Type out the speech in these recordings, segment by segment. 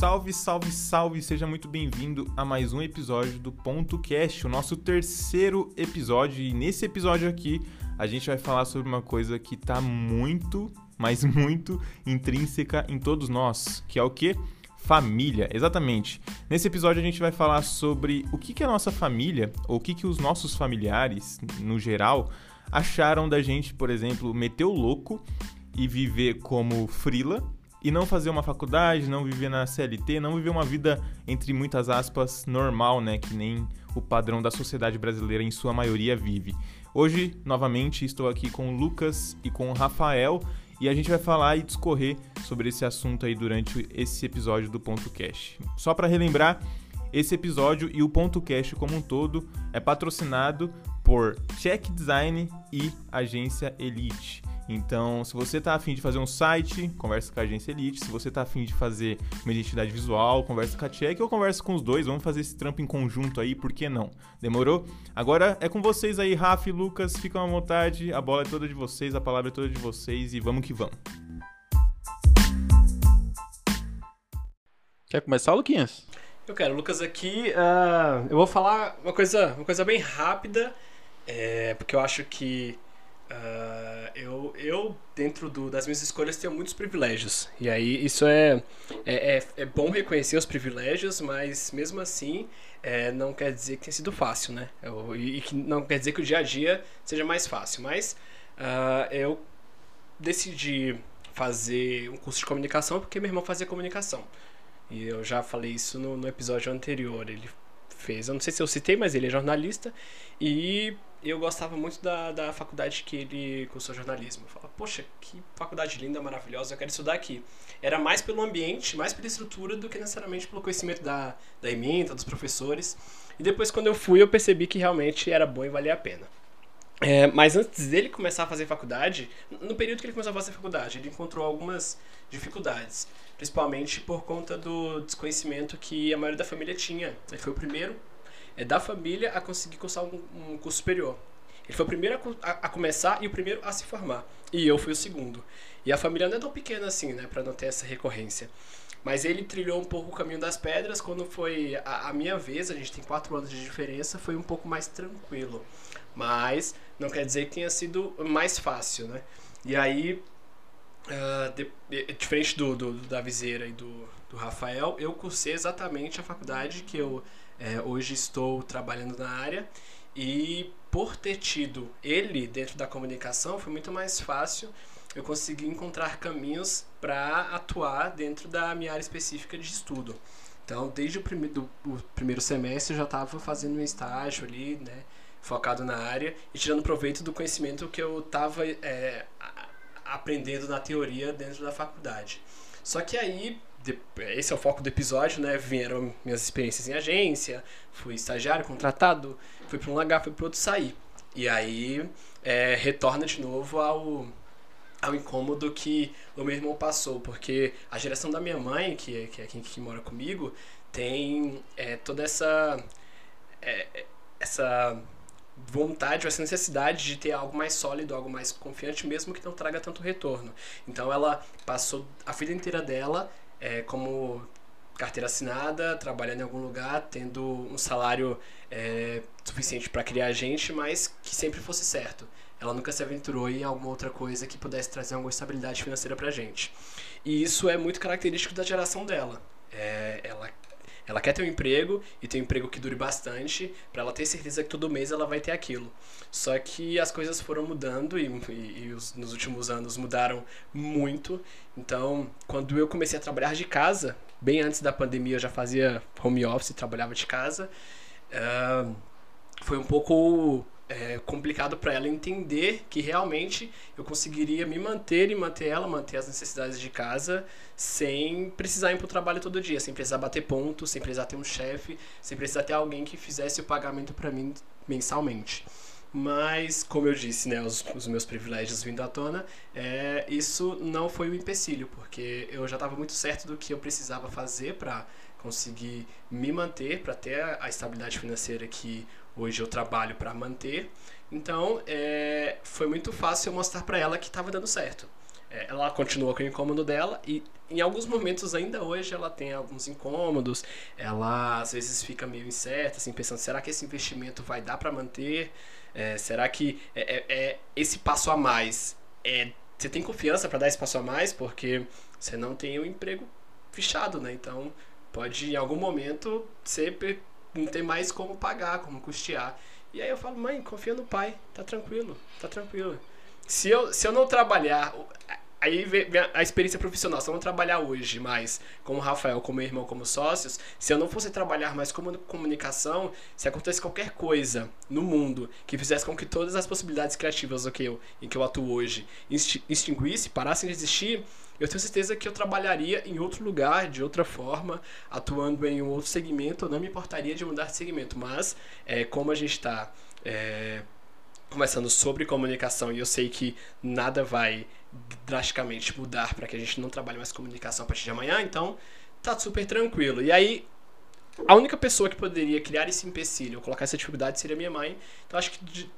Salve, salve, salve! Seja muito bem-vindo a mais um episódio do Ponto Cast, o nosso terceiro episódio. E nesse episódio aqui, a gente vai falar sobre uma coisa que tá muito, mas muito intrínseca em todos nós, que é o que? Família, exatamente. Nesse episódio a gente vai falar sobre o que, que a nossa família, ou o que, que os nossos familiares, no geral, acharam da gente, por exemplo, meter o louco e viver como frila e não fazer uma faculdade, não viver na CLT, não viver uma vida, entre muitas aspas, normal, né? Que nem o padrão da sociedade brasileira em sua maioria vive. Hoje, novamente, estou aqui com o Lucas e com o Rafael e a gente vai falar e discorrer sobre esse assunto aí durante esse episódio do Ponto Cash. Só para relembrar, esse episódio e o Ponto Cash como um todo é patrocinado por Check Design e Agência Elite. Então, se você está afim de fazer um site, conversa com a agência Elite. Se você está afim de fazer uma identidade visual, conversa com a Check ou conversa com os dois. Vamos fazer esse trampo em conjunto aí, por que não? Demorou? Agora é com vocês aí, Rafa e Lucas. Ficam à vontade. A bola é toda de vocês, a palavra é toda de vocês e vamos que vamos. Quer começar, Luquinhas? Eu quero, Lucas, aqui. Uh, eu vou falar uma coisa, uma coisa bem rápida, é, porque eu acho que Uh, eu, eu, dentro do, das minhas escolhas, tenho muitos privilégios. E aí, isso é, é, é, é bom reconhecer os privilégios, mas mesmo assim, é, não quer dizer que tenha sido fácil, né? Eu, e que não quer dizer que o dia a dia seja mais fácil. Mas uh, eu decidi fazer um curso de comunicação porque meu irmão fazia comunicação. E eu já falei isso no, no episódio anterior. Ele fez, eu não sei se eu citei, mas ele é jornalista. E eu gostava muito da, da faculdade que ele cursou jornalismo. Eu falava, poxa, que faculdade linda, maravilhosa, eu quero estudar aqui. Era mais pelo ambiente, mais pela estrutura do que necessariamente pelo conhecimento da, da ementa, dos professores. E depois, quando eu fui, eu percebi que realmente era bom e valia a pena. É, mas antes dele começar a fazer faculdade, no período que ele começou a fazer faculdade, ele encontrou algumas dificuldades, principalmente por conta do desconhecimento que a maioria da família tinha. Ele foi o primeiro é da família a conseguir cursar um, um curso superior. Ele foi o primeiro a, a, começar e o primeiro a se formar. E eu fui o segundo. E a família não é tão pequena assim, né, para não ter essa recorrência. Mas ele trilhou um pouco o caminho das pedras. Quando foi a, a, minha vez, a gente tem quatro anos de diferença, foi um pouco mais tranquilo. Mas não quer dizer que tenha sido mais fácil, né? E aí, uh, de, diferente do, do, da Viseira e do, do Rafael, eu cursei exatamente a faculdade que eu é, hoje estou trabalhando na área e por ter tido ele dentro da comunicação foi muito mais fácil eu conseguir encontrar caminhos para atuar dentro da minha área específica de estudo. Então, desde o, prime do, o primeiro semestre eu já estava fazendo um estágio ali, né, focado na área e tirando proveito do conhecimento que eu estava é, aprendendo na teoria dentro da faculdade. Só que aí esse é o foco do episódio, né? Vieram minhas experiências em agência, fui estagiário, contratado, fui para um lugar, fui para outro sair. E aí é, retorna de novo ao, ao incômodo que o meu irmão passou, porque a geração da minha mãe, que, é, que é quem que mora comigo, tem é, toda essa é, essa vontade ou essa necessidade de ter algo mais sólido, algo mais confiante, mesmo que não traga tanto retorno. Então ela passou a vida inteira dela é, como carteira assinada, trabalhando em algum lugar, tendo um salário é, suficiente para criar gente, mas que sempre fosse certo. Ela nunca se aventurou em alguma outra coisa que pudesse trazer alguma estabilidade financeira para gente. E isso é muito característico da geração dela. É, ela ela quer ter um emprego e ter um emprego que dure bastante para ela ter certeza que todo mês ela vai ter aquilo. Só que as coisas foram mudando e, e, e os, nos últimos anos mudaram muito. Então, quando eu comecei a trabalhar de casa, bem antes da pandemia eu já fazia home office, trabalhava de casa, uh, foi um pouco é, complicado para ela entender que realmente eu conseguiria me manter e manter ela, manter as necessidades de casa sem precisar ir para o trabalho todo dia, sem precisar bater ponto, sem precisar ter um chefe, sem precisar ter alguém que fizesse o pagamento para mim mensalmente. Mas, como eu disse, né, os, os meus privilégios vindo à tona, é, isso não foi um empecilho, porque eu já estava muito certo do que eu precisava fazer para conseguir me manter, para ter a, a estabilidade financeira que hoje eu trabalho para manter. Então, é, foi muito fácil eu mostrar para ela que estava dando certo. é, ela continua com o incômodo dela e em alguns momentos ainda hoje ela tem alguns incômodos, ela às vezes fica meio incerta, assim, pensando, será que esse investimento vai dar para manter? É, será que é, é, é, esse passo a mais é você tem confiança para dar esse passo a mais porque você não tem o um emprego fechado, né? Então pode em algum momento você não ter mais como pagar, como custear. E aí eu falo, mãe, confia no pai, tá tranquilo, tá tranquilo. Se eu, se eu não trabalhar, aí vem a experiência profissional. Se eu não trabalhar hoje mais como Rafael, como irmão, como sócios, se eu não fosse trabalhar mais como comunicação, se acontecesse qualquer coisa no mundo que fizesse com que todas as possibilidades criativas do que eu, em que eu atuo hoje extinguisse, parassem de existir, eu tenho certeza que eu trabalharia em outro lugar, de outra forma, atuando em um outro segmento. Eu não me importaria de mudar de segmento, mas é, como a gente está é, conversando sobre comunicação e eu sei que nada vai drasticamente mudar para que a gente não trabalhe mais comunicação a partir de amanhã, então tá super tranquilo. E aí, a única pessoa que poderia criar esse empecilho, colocar essa dificuldade seria minha mãe. Então acho que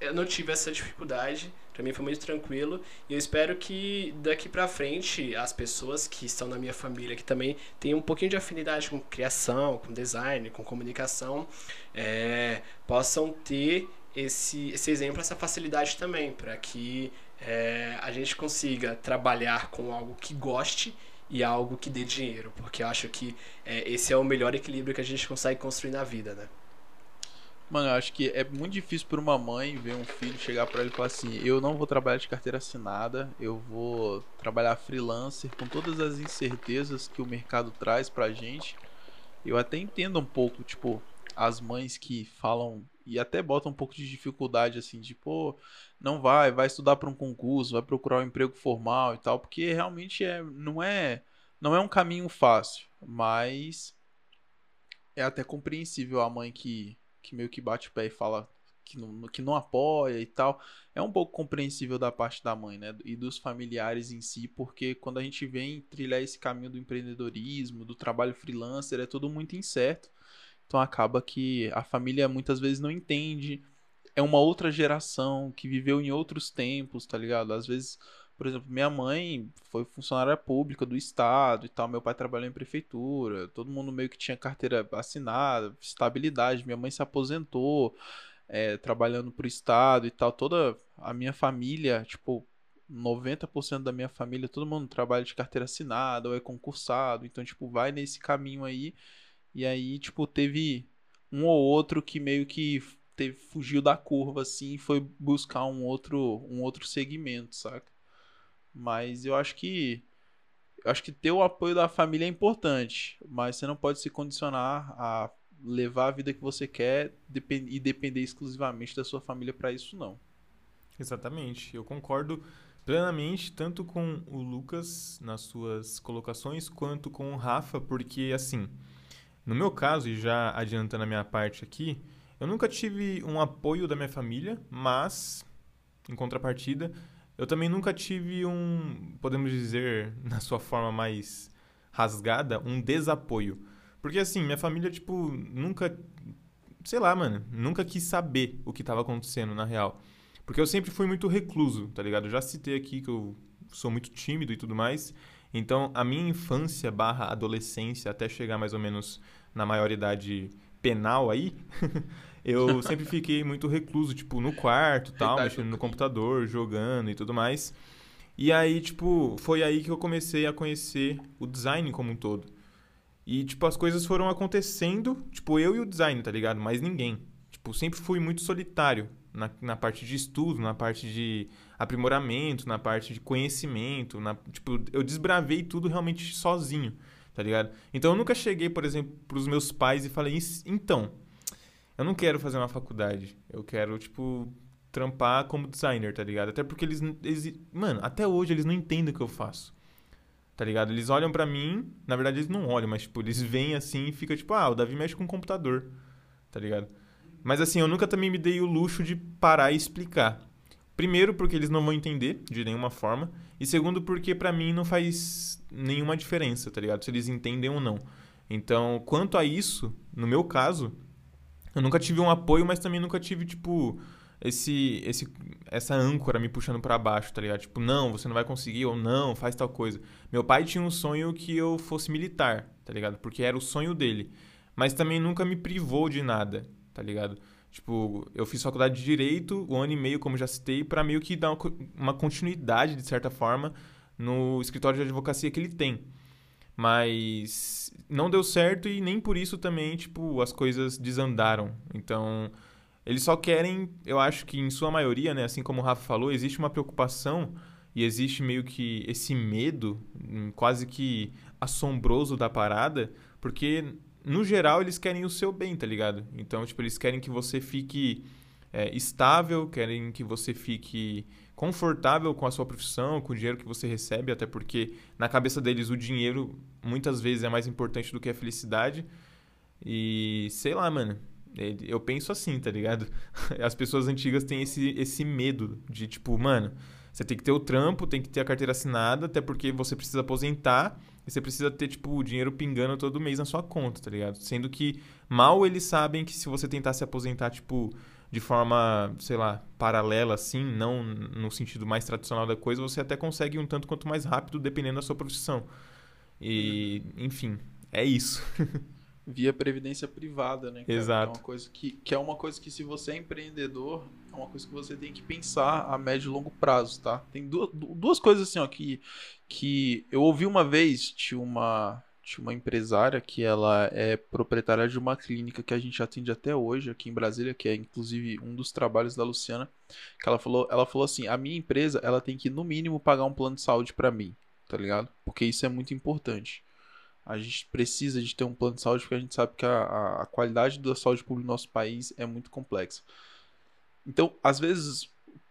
eu não tive essa dificuldade, para mim foi muito tranquilo e eu espero que daqui para frente as pessoas que estão na minha família que também têm um pouquinho de afinidade com criação, com design, com comunicação, é, possam ter esse, esse exemplo, essa facilidade também, para que é, a gente consiga trabalhar com algo que goste e algo que dê dinheiro, porque eu acho que é, esse é o melhor equilíbrio que a gente consegue construir na vida, né? Mano, eu acho que é muito difícil para uma mãe ver um filho chegar para ele e falar assim: eu não vou trabalhar de carteira assinada, eu vou trabalhar freelancer com todas as incertezas que o mercado traz pra gente. Eu até entendo um pouco, tipo, as mães que falam e até botam um pouco de dificuldade assim, de pô, não vai, vai estudar para um concurso, vai procurar um emprego formal e tal, porque realmente é, não é, não é um caminho fácil, mas é até compreensível a mãe que que meio que bate o pé e fala que não, que não apoia e tal, é um pouco compreensível da parte da mãe, né? E dos familiares em si, porque quando a gente vem trilhar esse caminho do empreendedorismo, do trabalho freelancer, é tudo muito incerto. Então acaba que a família muitas vezes não entende. É uma outra geração que viveu em outros tempos, tá ligado? Às vezes por exemplo, minha mãe foi funcionária pública do estado e tal, meu pai trabalhou em prefeitura, todo mundo meio que tinha carteira assinada, estabilidade. Minha mãe se aposentou é, trabalhando pro estado e tal. Toda a minha família, tipo, 90% da minha família, todo mundo trabalha de carteira assinada ou é concursado. Então, tipo, vai nesse caminho aí. E aí, tipo, teve um ou outro que meio que teve, fugiu da curva assim e foi buscar um outro, um outro segmento, saca? Mas eu acho que eu acho que ter o apoio da família é importante, mas você não pode se condicionar a levar a vida que você quer e depender exclusivamente da sua família para isso não. Exatamente. Eu concordo plenamente tanto com o Lucas nas suas colocações quanto com o Rafa, porque assim, no meu caso e já adiantando a minha parte aqui, eu nunca tive um apoio da minha família, mas em contrapartida, eu também nunca tive um, podemos dizer, na sua forma mais rasgada, um desapoio. Porque assim, minha família, tipo, nunca. Sei lá, mano. Nunca quis saber o que estava acontecendo na real. Porque eu sempre fui muito recluso, tá ligado? Eu já citei aqui que eu sou muito tímido e tudo mais. Então, a minha infância barra adolescência, até chegar mais ou menos na maioridade penal aí, eu sempre fiquei muito recluso, tipo, no quarto tal, mexendo no computador, jogando e tudo mais. E aí, tipo, foi aí que eu comecei a conhecer o design como um todo. E, tipo, as coisas foram acontecendo, tipo, eu e o design, tá ligado? Mas ninguém. Tipo, sempre fui muito solitário na, na parte de estudo, na parte de aprimoramento, na parte de conhecimento. Na, tipo, eu desbravei tudo realmente sozinho, tá ligado? Então, eu nunca cheguei, por exemplo, pros meus pais e falei, então, eu não quero fazer uma faculdade. Eu quero, tipo, trampar como designer, tá ligado? Até porque eles, eles mano, até hoje eles não entendem o que eu faço. Tá ligado? Eles olham para mim, na verdade eles não olham, mas tipo, eles vêm assim e fica tipo, ah, o Davi mexe com o computador. Tá ligado? Mas assim, eu nunca também me dei o luxo de parar e explicar. Primeiro porque eles não vão entender de nenhuma forma, e segundo porque para mim não faz nenhuma diferença, tá ligado? Se eles entendem ou não. Então, quanto a isso, no meu caso, eu nunca tive um apoio, mas também nunca tive, tipo, esse, esse, essa âncora me puxando para baixo, tá ligado? Tipo, não, você não vai conseguir, ou não, faz tal coisa. Meu pai tinha um sonho que eu fosse militar, tá ligado? Porque era o sonho dele. Mas também nunca me privou de nada, tá ligado? Tipo, eu fiz faculdade de Direito, um ano e meio, como já citei, para meio que dar uma continuidade, de certa forma, no escritório de advocacia que ele tem. Mas não deu certo e nem por isso também, tipo, as coisas desandaram. Então, eles só querem, eu acho que em sua maioria, né, assim como o Rafa falou, existe uma preocupação e existe meio que esse medo, hum, quase que assombroso da parada, porque no geral eles querem o seu bem, tá ligado? Então, tipo, eles querem que você fique é, estável, querem que você fique confortável com a sua profissão, com o dinheiro que você recebe, até porque na cabeça deles o dinheiro muitas vezes é mais importante do que a felicidade. E sei lá, mano. Eu penso assim, tá ligado? As pessoas antigas têm esse, esse medo de, tipo, mano, você tem que ter o trampo, tem que ter a carteira assinada, até porque você precisa aposentar e você precisa ter, tipo, o dinheiro pingando todo mês na sua conta, tá ligado? Sendo que mal eles sabem que se você tentar se aposentar, tipo, de forma, sei lá, paralela, assim, não no sentido mais tradicional da coisa, você até consegue um tanto quanto mais rápido, dependendo da sua profissão. E, enfim, é isso. via previdência privada, né? Cara? Exato. Que é, uma coisa que, que é uma coisa que se você é empreendedor, é uma coisa que você tem que pensar a médio e longo prazo, tá? Tem duas, duas coisas assim, ó, que, que eu ouvi uma vez, tinha uma, tinha uma empresária que ela é proprietária de uma clínica que a gente atende até hoje aqui em Brasília, que é inclusive um dos trabalhos da Luciana, que ela falou, ela falou assim, a minha empresa, ela tem que no mínimo pagar um plano de saúde para mim, tá ligado? Porque isso é muito importante a gente precisa de ter um plano de saúde porque a gente sabe que a, a qualidade da saúde pública no nosso país é muito complexa. Então, às vezes,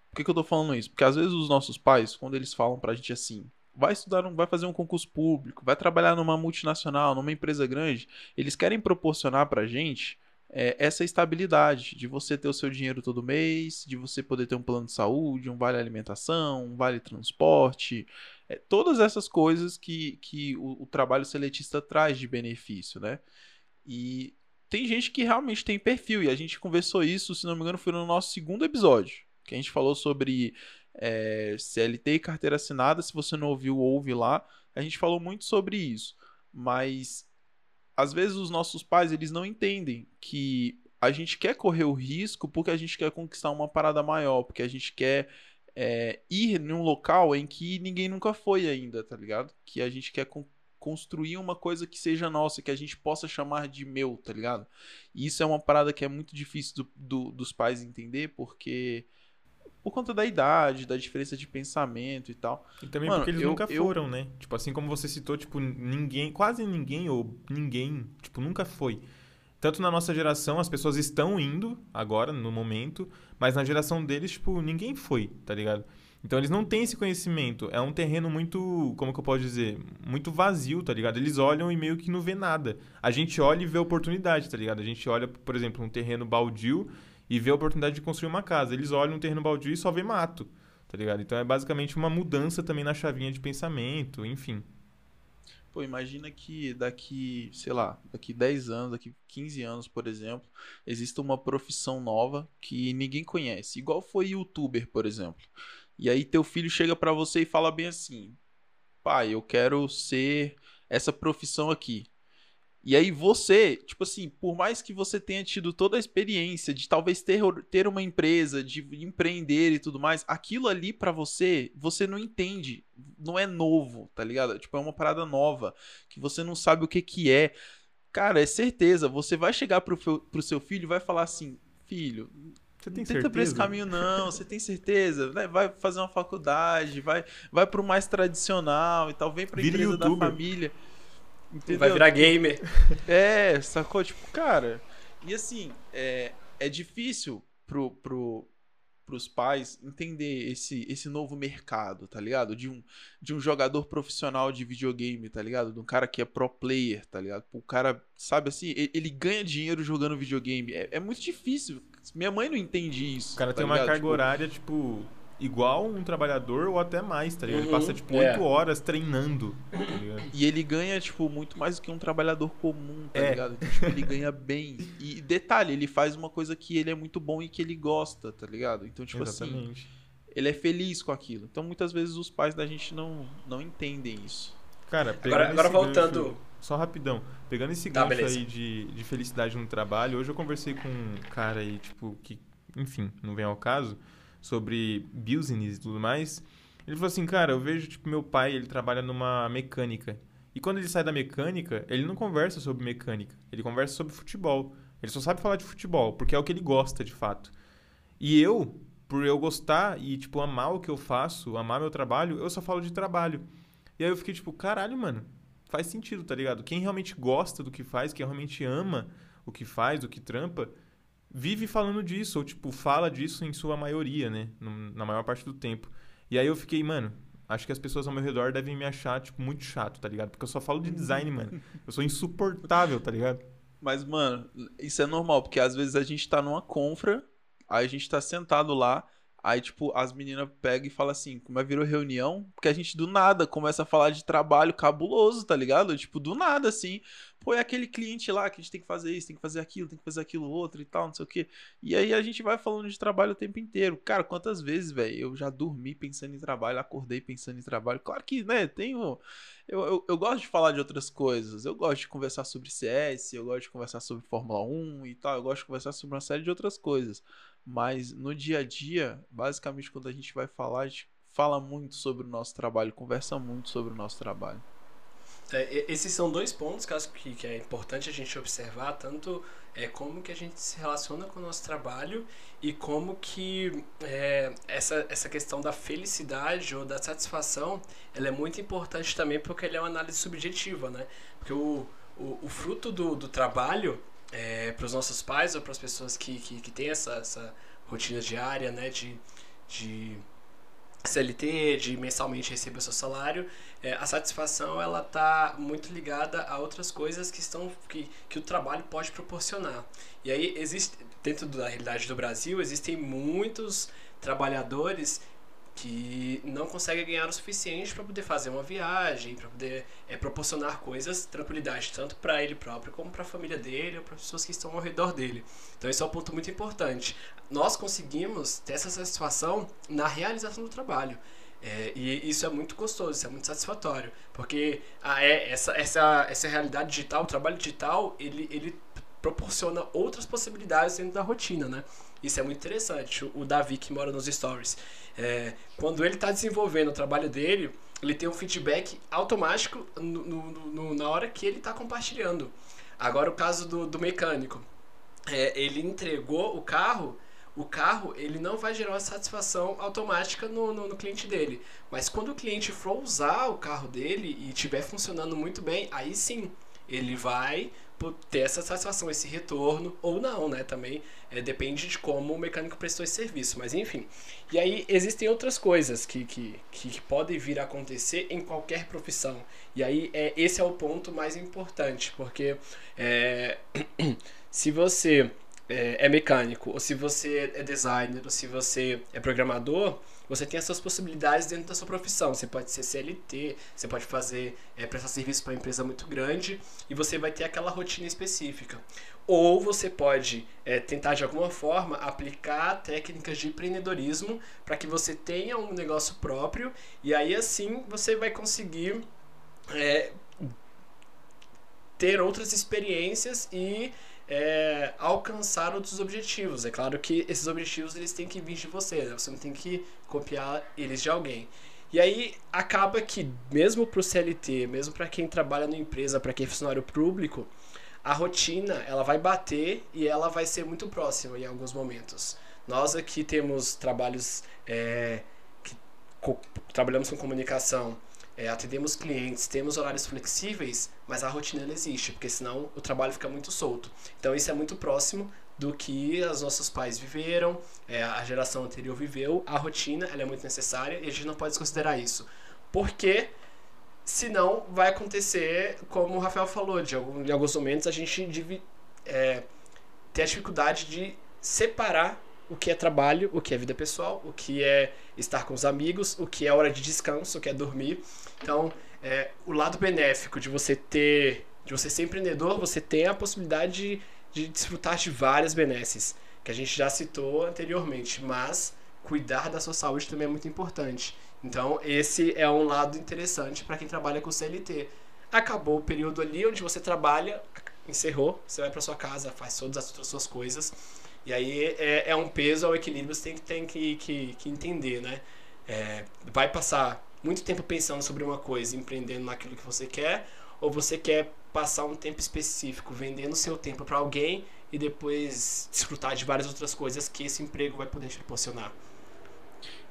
por que, que eu tô falando isso? Porque às vezes os nossos pais, quando eles falam pra gente assim, vai estudar, vai fazer um concurso público, vai trabalhar numa multinacional, numa empresa grande, eles querem proporcionar pra gente é, essa estabilidade de você ter o seu dinheiro todo mês, de você poder ter um plano de saúde, um vale alimentação, um vale transporte, é, todas essas coisas que, que o, o, trabalho seletista traz de benefício, né? E tem gente que realmente tem perfil, e a gente conversou isso, se não me engano, foi no nosso segundo episódio, que a gente falou sobre é, CLT e carteira assinada. Se você não ouviu, ouve lá. A gente falou muito sobre isso, mas às vezes os nossos pais eles não entendem que a gente quer correr o risco porque a gente quer conquistar uma parada maior, porque a gente quer é, ir num local em que ninguém nunca foi ainda, tá ligado? Que a gente quer con construir uma coisa que seja nossa, que a gente possa chamar de meu, tá ligado? E isso é uma parada que é muito difícil do, do, dos pais entender, porque por conta da idade, da diferença de pensamento e tal. E também Mano, porque eles eu, nunca eu... foram, né? Tipo, assim como você citou, tipo, ninguém, quase ninguém ou ninguém, tipo, nunca foi tanto na nossa geração, as pessoas estão indo agora, no momento, mas na geração deles, tipo, ninguém foi, tá ligado? Então eles não têm esse conhecimento. É um terreno muito, como que eu posso dizer? Muito vazio, tá ligado? Eles olham e meio que não vê nada. A gente olha e vê oportunidade, tá ligado? A gente olha, por exemplo, um terreno baldio e vê a oportunidade de construir uma casa. Eles olham um terreno baldio e só vê mato, tá ligado? Então é basicamente uma mudança também na chavinha de pensamento, enfim. Pô, imagina que daqui, sei lá, daqui 10 anos, daqui 15 anos, por exemplo, exista uma profissão nova que ninguém conhece, igual foi youtuber, por exemplo. E aí teu filho chega para você e fala bem assim: "Pai, eu quero ser essa profissão aqui". E aí você, tipo assim, por mais que você tenha tido toda a experiência de talvez ter, ter uma empresa, de empreender e tudo mais, aquilo ali para você, você não entende, não é novo, tá ligado? Tipo, é uma parada nova, que você não sabe o que que é. Cara, é certeza, você vai chegar pro, pro seu filho e vai falar assim, filho, você tem não tenta por esse caminho, não. Você tem certeza? Vai fazer uma faculdade, vai, vai pro mais tradicional e tal. Vem pra empresa da família. Entendeu? Vai virar gamer. É, sacou? Tipo, cara. E assim, é, é difícil pro, pro, pros pais entender esse, esse novo mercado, tá ligado? De um, de um jogador profissional de videogame, tá ligado? De um cara que é pro player, tá ligado? O cara, sabe assim, ele, ele ganha dinheiro jogando videogame. É, é, muito difícil. Minha mãe não entende isso. O cara tá tem ligado? uma carga tipo... horária, tipo igual um trabalhador ou até mais, tá ligado? Ele Uhum, passa, tipo, é. oito horas treinando, tá ligado? E ele ganha, tipo, muito mais do que um trabalhador comum, tá É. ligado? Então, tipo, ele ganha bem. E detalhe, ele faz uma coisa que ele é muito bom e que ele gosta, tá ligado? Então, tipo assim, Exatamente. ele é feliz com aquilo. Então, muitas vezes os pais da gente não, não entendem isso. Cara, Agora, agora voltando. gancho- só rapidão. Pegando esse Tá, gancho beleza. aí de, de felicidade no trabalho, hoje eu conversei com um cara aí, tipo, que, enfim, não vem ao caso, sobre business e tudo mais. Ele falou assim, cara, eu vejo, tipo, meu pai, ele trabalha numa mecânica. E quando ele sai da mecânica, ele não conversa sobre mecânica. Ele conversa sobre futebol. Ele só sabe falar de futebol, porque é o que ele gosta, de fato. E eu, por eu gostar e, tipo, amar o que eu faço, amar meu trabalho, eu só falo de trabalho. E aí eu fiquei tipo, caralho, mano, faz sentido, tá ligado? Quem realmente gosta do que faz, quem realmente ama o que faz, o que trampa, vive falando disso, ou tipo, fala disso em sua maioria, né? Na maior parte do tempo. E aí eu fiquei, mano, acho que as pessoas ao meu redor devem me achar, tipo, muito chato, tá ligado? Porque eu só falo de design, mano. Eu sou insuportável, tá ligado? Mas, mano, isso é normal, porque às vezes a gente tá numa confra, aí a gente tá sentado lá, aí, tipo, as meninas pegam e falam assim, como é virou reunião? Porque a gente do nada começa a falar de trabalho cabuloso, tá ligado? Tipo, do nada, assim. Pô, é aquele cliente lá que a gente tem que fazer isso, tem que fazer aquilo, tem que fazer aquilo outro e tal, não sei o quê. E aí a gente vai falando de trabalho o tempo inteiro. Cara, quantas vezes, velho, eu já dormi pensando em trabalho, acordei pensando em trabalho. Claro que, né, tenho. Eu, eu, eu gosto de falar de outras coisas. Eu gosto de conversar sobre CS, eu gosto de conversar sobre Fórmula 1 e tal. Eu gosto de conversar sobre uma série de outras coisas. Mas no dia a dia, basicamente, quando a gente vai falar, a gente fala muito sobre o nosso trabalho, conversa muito sobre o nosso trabalho. É, esses são dois pontos que, acho que, que é importante a gente observar, tanto é, como que a gente se relaciona com o nosso trabalho e como que é, essa, essa questão da felicidade ou da satisfação, ela é muito importante também porque ela é uma análise subjetiva, né? Porque o, o, o fruto do, do trabalho para os nossos pais ou para as pessoas que, que, que têm essa, essa rotina diária, né? De, de CLT, de mensalmente receber o seu salário, é, a satisfação ela tá muito ligada a outras coisas que estão que, que o trabalho pode proporcionar. E aí existe dentro da realidade do Brasil existem muitos trabalhadores que não conseguem ganhar o suficiente para poder fazer uma viagem, para poder é, proporcionar coisas, tranquilidade, tanto para ele próprio como para a família dele ou para as pessoas que estão ao redor dele. Então esse é um ponto muito importante. Nós conseguimos ter essa satisfação na realização do trabalho. É, e isso é muito gostoso, isso é muito satisfatório, porque ah, é, essa, essa, essa realidade digital, o trabalho digital, ele, ele proporciona outras possibilidades dentro da rotina, né? Isso é muito interessante. O Davi, que mora nos stories, é, quando ele está desenvolvendo o trabalho dele, ele tem um feedback automático no, no- no- na hora que ele está compartilhando. Agora, o caso do, do mecânico. É, ele entregou o carro, o carro ele não vai gerar uma satisfação automática no, no, no cliente dele. Mas quando o cliente for usar o carro dele e estiver funcionando muito bem, aí sim ele vai ter essa satisfação, esse retorno, ou não, né? Também é, depende de como o mecânico prestou esse serviço, mas enfim. E aí existem outras coisas que, que, que, que podem vir a acontecer em qualquer profissão. E aí é, esse é o ponto mais importante, porque é, se você é, é mecânico, ou se você é designer, ou se você é programador, você tem essas possibilidades dentro da sua profissão. Você pode ser CLT, você pode fazer é, prestar serviço para uma empresa muito grande e você vai ter aquela rotina específica. Ou você pode é, tentar de alguma forma aplicar técnicas de empreendedorismo para que você tenha um negócio próprio e aí assim você vai conseguir é, ter outras experiências e é, alcançar outros objetivos. É claro que esses objetivos eles têm que vir de você, né? você não tem que copiar eles de alguém. E aí acaba que mesmo para o CLT, mesmo para quem trabalha na empresa, para quem é funcionário público, a rotina ela vai bater e ela vai ser muito próxima em alguns momentos. Nós aqui temos trabalhos é, que co- trabalhamos com comunicação, é, atendemos clientes, temos horários flexíveis, mas a rotina não existe, porque senão o trabalho fica muito solto. Então isso é muito próximo do que os nossos pais viveram, é, a geração anterior viveu. A rotina ela é muito necessária e a gente não pode desconsiderar isso. Porque senão vai acontecer, como o Rafael falou, de algum, alguns momentos a gente divi, é, ter a dificuldade de separar o que é trabalho, o que é vida pessoal, o que é estar com os amigos, o que é hora de descanso, o que é dormir. Então, é, o lado benéfico de você ter, de você ser empreendedor, você tem a possibilidade de, de desfrutar de várias benesses, que a gente já citou anteriormente, mas cuidar da sua saúde também é muito importante. Então, esse é um lado interessante para quem trabalha com CLT. Acabou o período ali onde você trabalha, encerrou, você vai para sua casa, faz todas as suas coisas. E aí é, é um peso ao equilíbrio você tem que, tem que, que, que entender, né? É, vai passar muito tempo pensando sobre uma coisa, empreendendo naquilo que você quer, ou você quer passar um tempo específico vendendo seu tempo para alguém e depois desfrutar de várias outras coisas que esse emprego vai poder te proporcionar.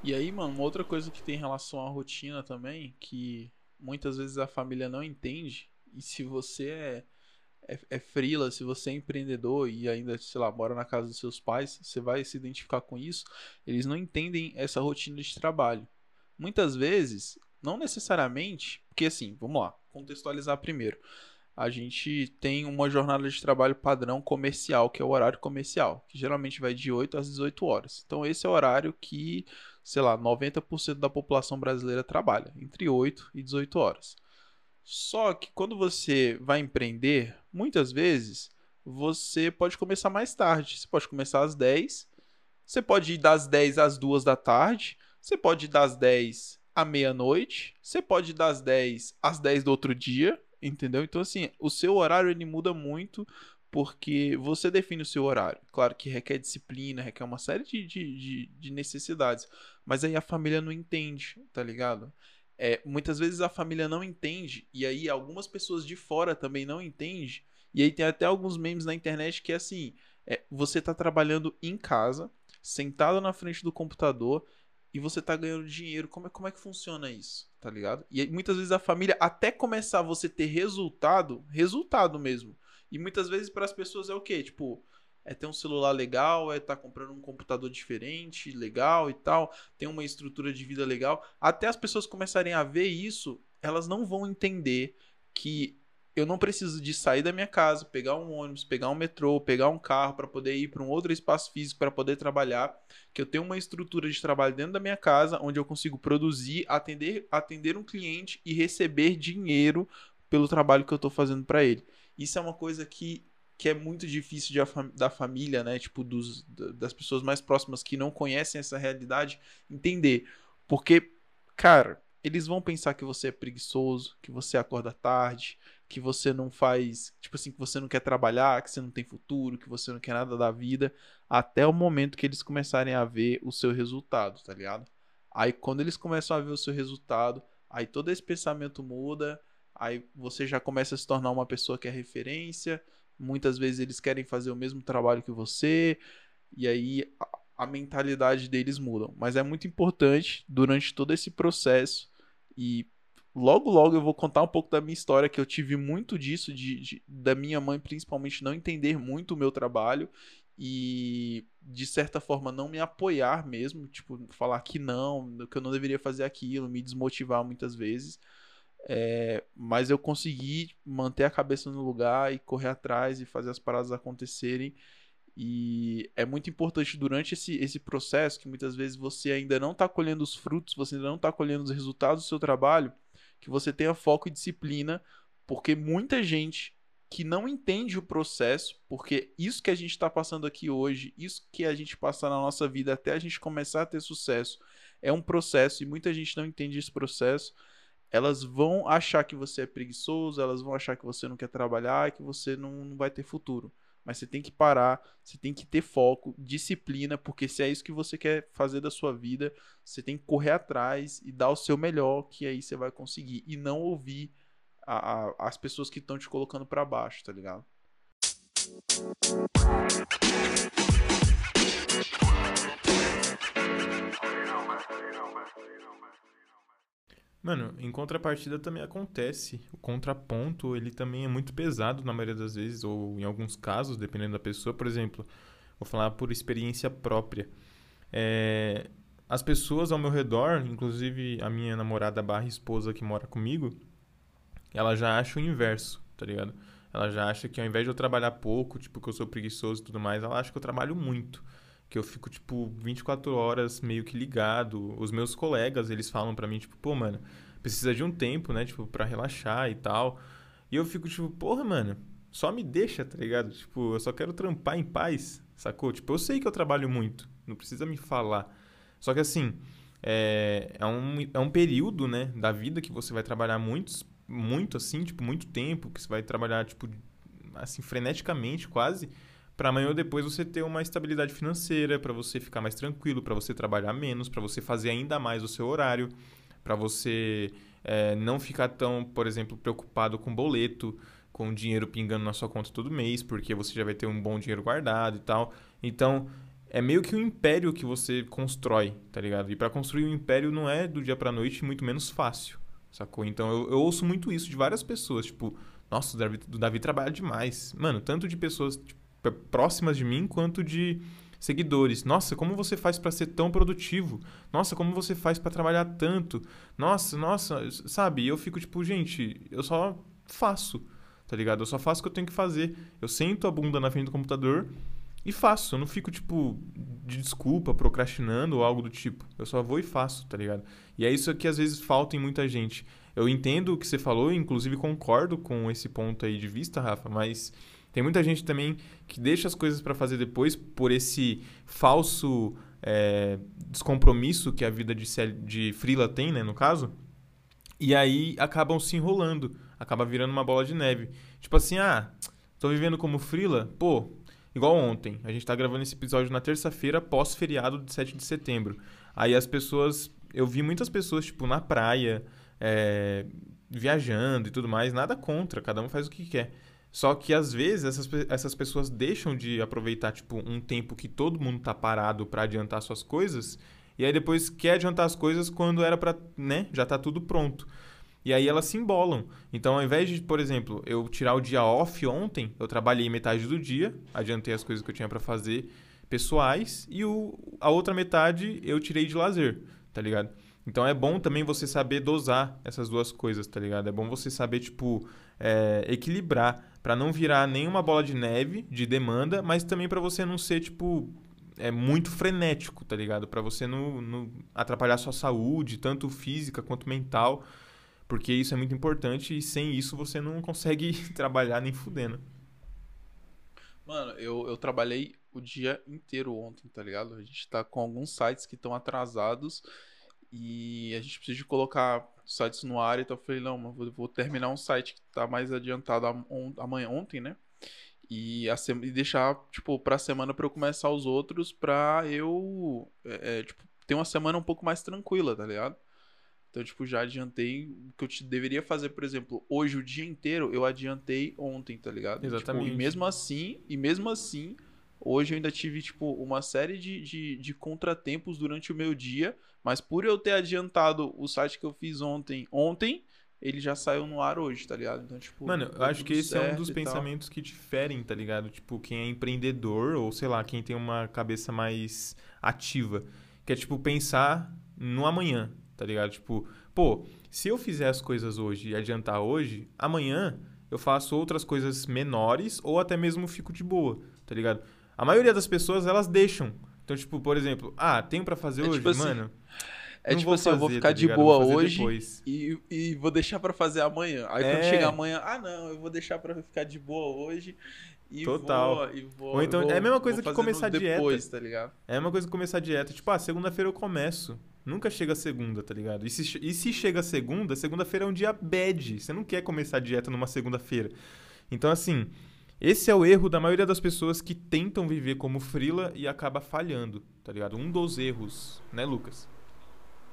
E aí, mano, uma outra coisa que tem em relação à rotina também, que muitas vezes a família não entende, e se você é, é, é frila, se você é empreendedor e ainda, sei lá, mora na casa dos seus pais, você vai se identificar com isso, eles não entendem essa rotina de trabalho. Muitas vezes, não necessariamente, porque assim, vamos lá, contextualizar primeiro. A gente tem uma jornada de trabalho padrão comercial, que é o horário comercial, que geralmente vai de 8 às 18 horas. Então, esse é o horário que sei lá, 90% da população brasileira trabalha, entre 8 e 18 horas. Só que quando você vai empreender, muitas vezes você pode começar mais tarde. Você pode começar às 10, você pode ir das 10 às 2 da tarde, você pode ir das 10 à meia-noite, você pode ir das 10 às 10 do outro dia, entendeu? Então, assim, o seu horário ele muda muito porque você define o seu horário. Claro que requer disciplina, requer uma série de, de, de, de necessidades, mas aí a família não entende, tá ligado? É, muitas vezes a família não entende, e aí algumas pessoas de fora também não entendem, e aí tem até alguns memes na internet que é assim: é, você tá trabalhando em casa, sentado na frente do computador, e você tá ganhando dinheiro. Como é, como é que funciona isso? Tá ligado? E muitas vezes a família, até começar você ter resultado, resultado mesmo e muitas vezes para as pessoas é o quê? Tipo, é ter um celular legal, é estar tá comprando um computador diferente, legal e tal, tem uma estrutura de vida legal. Até as pessoas começarem a ver isso, elas não vão entender que eu não preciso de sair da minha casa, pegar um ônibus, pegar um metrô, pegar um carro para poder ir para um outro espaço físico para poder trabalhar, que eu tenho uma estrutura de trabalho dentro da minha casa onde eu consigo produzir, atender, atender um cliente e receber dinheiro pelo trabalho que eu estou fazendo para ele. Isso é uma coisa que, que é muito difícil de, da família, né? Tipo, dos, das pessoas mais próximas que não conhecem essa realidade entender. Porque, cara, eles vão pensar que você é preguiçoso, que você acorda tarde, que você não faz, tipo assim, que você não quer trabalhar, que você não tem futuro, que você não quer nada da vida, até o momento que eles começarem a ver o seu resultado, tá ligado? Aí quando eles começam a ver o seu resultado, aí todo esse pensamento muda, Aí você já começa a se tornar uma pessoa que é referência. Muitas vezes eles querem fazer o mesmo trabalho que você. E aí a, mentalidade deles muda. Mas é muito importante durante todo esse processo. E logo, logo eu vou contar um pouco da minha história, que eu tive muito disso, de, de, da minha mãe principalmente não entender muito o meu trabalho e de certa forma não me apoiar mesmo, tipo, falar que não, que eu não deveria fazer aquilo, me desmotivar muitas vezes. É, mas eu consegui manter a cabeça no lugar e correr atrás e fazer as paradas acontecerem. E é muito importante durante esse, esse processo, que muitas vezes você ainda não está colhendo os frutos, você ainda não está colhendo os resultados do seu trabalho, que você tenha foco e disciplina, porque muita gente que não entende o processo, porque isso que a gente está passando aqui hoje, isso que a gente passa na nossa vida até a gente começar a ter sucesso, é um processo e muita gente não entende esse processo elas vão achar que você é preguiçoso, elas vão achar que você não quer trabalhar, que você não, não vai ter futuro. Mas você tem que parar, você tem que ter foco, disciplina, porque se é isso que você quer fazer da sua vida, você tem que correr atrás e dar o seu melhor, que aí você vai conseguir. E não ouvir a, a, as pessoas que estão te colocando para baixo, tá ligado? Mano, em contrapartida também acontece. O contraponto, ele também é muito pesado na maioria das vezes, ou em alguns casos, dependendo da pessoa. Por exemplo, vou falar por experiência própria. É, as pessoas ao meu redor, inclusive a minha namorada barra esposa que mora comigo, ela já acha o inverso, tá ligado? Ela já acha que ao invés de eu trabalhar pouco, tipo, que eu sou preguiçoso e tudo mais, ela acha que eu trabalho muito. Que eu fico, tipo, 24 horas meio que ligado. Os meus colegas, eles falam para mim, tipo, pô, mano, precisa de um tempo, né, tipo, pra relaxar e tal. E eu fico, tipo, porra, mano, só me deixa, tá ligado? Tipo, eu só quero trampar em paz, sacou? Tipo, eu sei que eu trabalho muito, não precisa me falar. Só que assim, é, é, um, é um período, né, da vida que você vai trabalhar muitos, muito assim, tipo, muito tempo, que você vai trabalhar, tipo, assim, freneticamente quase, para amanhã ou depois você ter uma estabilidade financeira, para você ficar mais tranquilo, para você trabalhar menos, para você fazer ainda mais o seu horário, para você é, não ficar tão, por exemplo, preocupado com boleto, com dinheiro pingando na sua conta todo mês, porque você já vai ter um bom dinheiro guardado e tal. Então, é meio que um império que você constrói, tá ligado? E para construir um império não é do dia pra noite, muito menos fácil, sacou? Então eu, eu ouço muito isso de várias pessoas, tipo, nossa, o Davi, o Davi trabalha demais. Mano, tanto de pessoas tipo, próximas de mim quanto de seguidores. Nossa, como você faz para ser tão produtivo? Nossa, como você faz para trabalhar tanto? Nossa, nossa, sabe? Eu fico tipo, gente, eu só faço, tá ligado? Eu só faço o que eu tenho que fazer. Eu sento a bunda na frente do computador e faço. Eu não fico, tipo, de desculpa, procrastinando ou algo do tipo. Eu só vou e faço, tá ligado? E é isso que às vezes falta em muita gente. Eu entendo o que você falou, inclusive concordo com esse ponto aí de vista, Rafa, mas tem muita gente também que deixa as coisas para fazer depois por esse falso é, descompromisso que a vida de, de freela tem, né, no caso. E aí acabam se enrolando, acaba virando uma bola de neve. Tipo assim, ah, tô vivendo como freela, pô, Igual ontem, a gente tá gravando esse episódio na terça-feira, pós-feriado de 7 de setembro. Aí as pessoas. Eu vi muitas pessoas, tipo, na praia, é, viajando e tudo mais, nada contra, cada um faz o que quer. Só que às vezes essas, essas pessoas deixam de aproveitar, tipo, um tempo que todo mundo tá parado para adiantar suas coisas, e aí depois quer adiantar as coisas quando era para, né, já tá tudo pronto. E aí elas se embolam. Então, ao invés de, por exemplo, eu tirar o dia off ontem, eu trabalhei metade do dia, adiantei as coisas que eu tinha para fazer pessoais, e o, a outra metade eu tirei de lazer, tá ligado? Então é bom também você saber dosar essas duas coisas, tá ligado? É bom você saber, tipo, é, equilibrar para não virar nenhuma bola de neve de demanda, mas também para você não ser, tipo, é muito frenético, tá ligado? Para você não, não atrapalhar sua saúde, tanto física quanto mental porque isso é muito importante e sem isso você não consegue trabalhar nem fudendo. Mano, eu, eu trabalhei o dia inteiro ontem, tá ligado? A gente tá com alguns sites que estão atrasados e a gente precisa colocar sites no ar, então eu falei, não, mas vou, vou terminar um site que tá mais adiantado amanhã, ontem, né? E, a, e deixar, tipo, pra semana pra eu começar os outros pra eu, é, é, tipo, ter uma semana um pouco mais tranquila, tá ligado? Então, tipo, já adiantei o que eu te deveria fazer, por exemplo, hoje o dia inteiro, eu adiantei ontem, tá ligado? Exatamente. Tipo, e mesmo assim, e mesmo assim, hoje eu ainda tive, tipo, uma série de, de, de, contratempos durante o meu dia, mas por eu ter adiantado o site que eu fiz ontem, ontem, ele já saiu no ar hoje, tá ligado? Então, tipo. Mano, eu acho que esse é um dos pensamentos tal. que diferem, tá ligado? Tipo, quem é empreendedor, ou sei lá, quem tem uma cabeça mais ativa. Que é, tipo, pensar no amanhã, tá ligado? Tipo, pô, se eu fizer as coisas hoje e adiantar hoje, amanhã eu faço outras coisas menores ou até mesmo fico de boa, tá ligado? A maioria das pessoas, elas deixam. Então, tipo, por exemplo, ah, tenho para fazer é hoje, tipo assim, mano. É tipo assim, fazer, eu vou ficar tá de boa hoje e, e vou deixar para fazer amanhã. Aí é. quando chegar amanhã, ah não, eu vou deixar para ficar de boa hoje e Total. Vou, e vou, Ou então, vou, é a mesma coisa que começar a dieta. Depois, tá ligado? É a mesma coisa que começar a dieta. Tipo, ah, segunda-feira eu começo. Nunca chega segunda, tá ligado? E se, e se chega segunda, segunda-feira é um dia bad. Você não quer começar a dieta numa segunda-feira. Então, assim, esse é o erro da maioria das pessoas que tentam viver como frila e acaba falhando, tá ligado? Um dos erros, né, Lucas?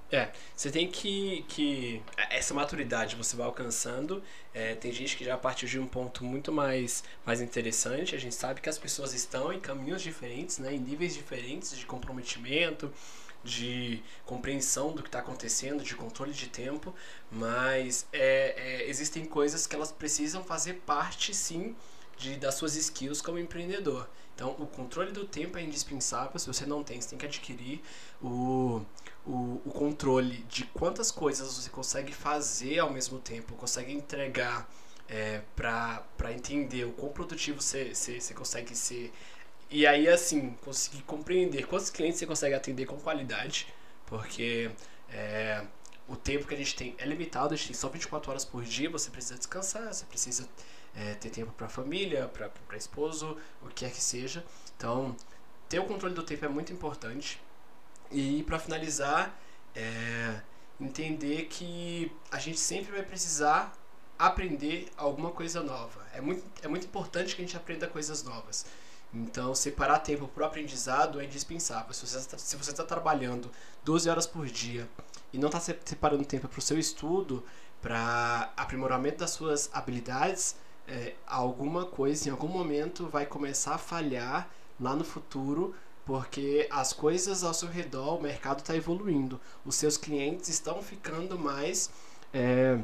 É, você tem que, que. Essa maturidade você vai alcançando. É, tem gente que já partiu de um ponto muito mais, mais interessante. A gente sabe que as pessoas estão em caminhos diferentes, né, em níveis diferentes de comprometimento, de compreensão do que está acontecendo, de controle de tempo, mas é, é, existem coisas que elas precisam fazer parte, sim, de, das suas skills como empreendedor. Então, o controle do tempo é indispensável. Se você não tem, você tem que adquirir o, o, o controle de quantas coisas você consegue fazer ao mesmo tempo, consegue entregar é, para entender o quão produtivo você, você, você consegue ser e aí, assim, conseguir compreender quantos clientes você consegue atender com qualidade, porque é, o tempo que a gente tem é limitado, a gente tem só 24 horas por dia, você precisa descansar, você precisa é, ter tempo para família, para esposo, o que quer que seja. Então, ter o controle do tempo é muito importante. E para finalizar, é, entender que a gente sempre vai precisar aprender alguma coisa nova. É muito, é muito importante que a gente aprenda coisas novas. Então, separar tempo para o aprendizado é indispensável. Se você está, se você está trabalhando 12 horas por dia e não está separando tempo para o seu estudo, para aprimoramento das suas habilidades, é, alguma coisa em algum momento vai começar a falhar lá no futuro, porque as coisas ao seu redor, o mercado está evoluindo, os seus clientes estão ficando mais é,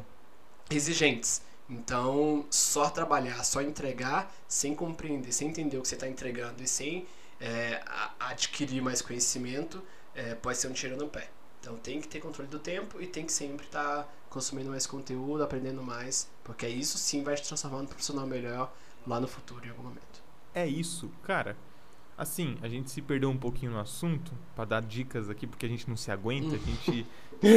exigentes. Então, só trabalhar, só entregar, sem compreender, sem entender o que você está entregando e sem é, adquirir mais conhecimento, é, pode ser um tiro no pé. Então, tem que ter controle do tempo e tem que sempre estar tá consumindo mais conteúdo, aprendendo mais, porque isso sim vai te transformar num profissional melhor lá no futuro, em algum momento. É isso, cara. Assim, a gente se perdeu um pouquinho no assunto, para dar dicas aqui, porque a gente não se aguenta, a gente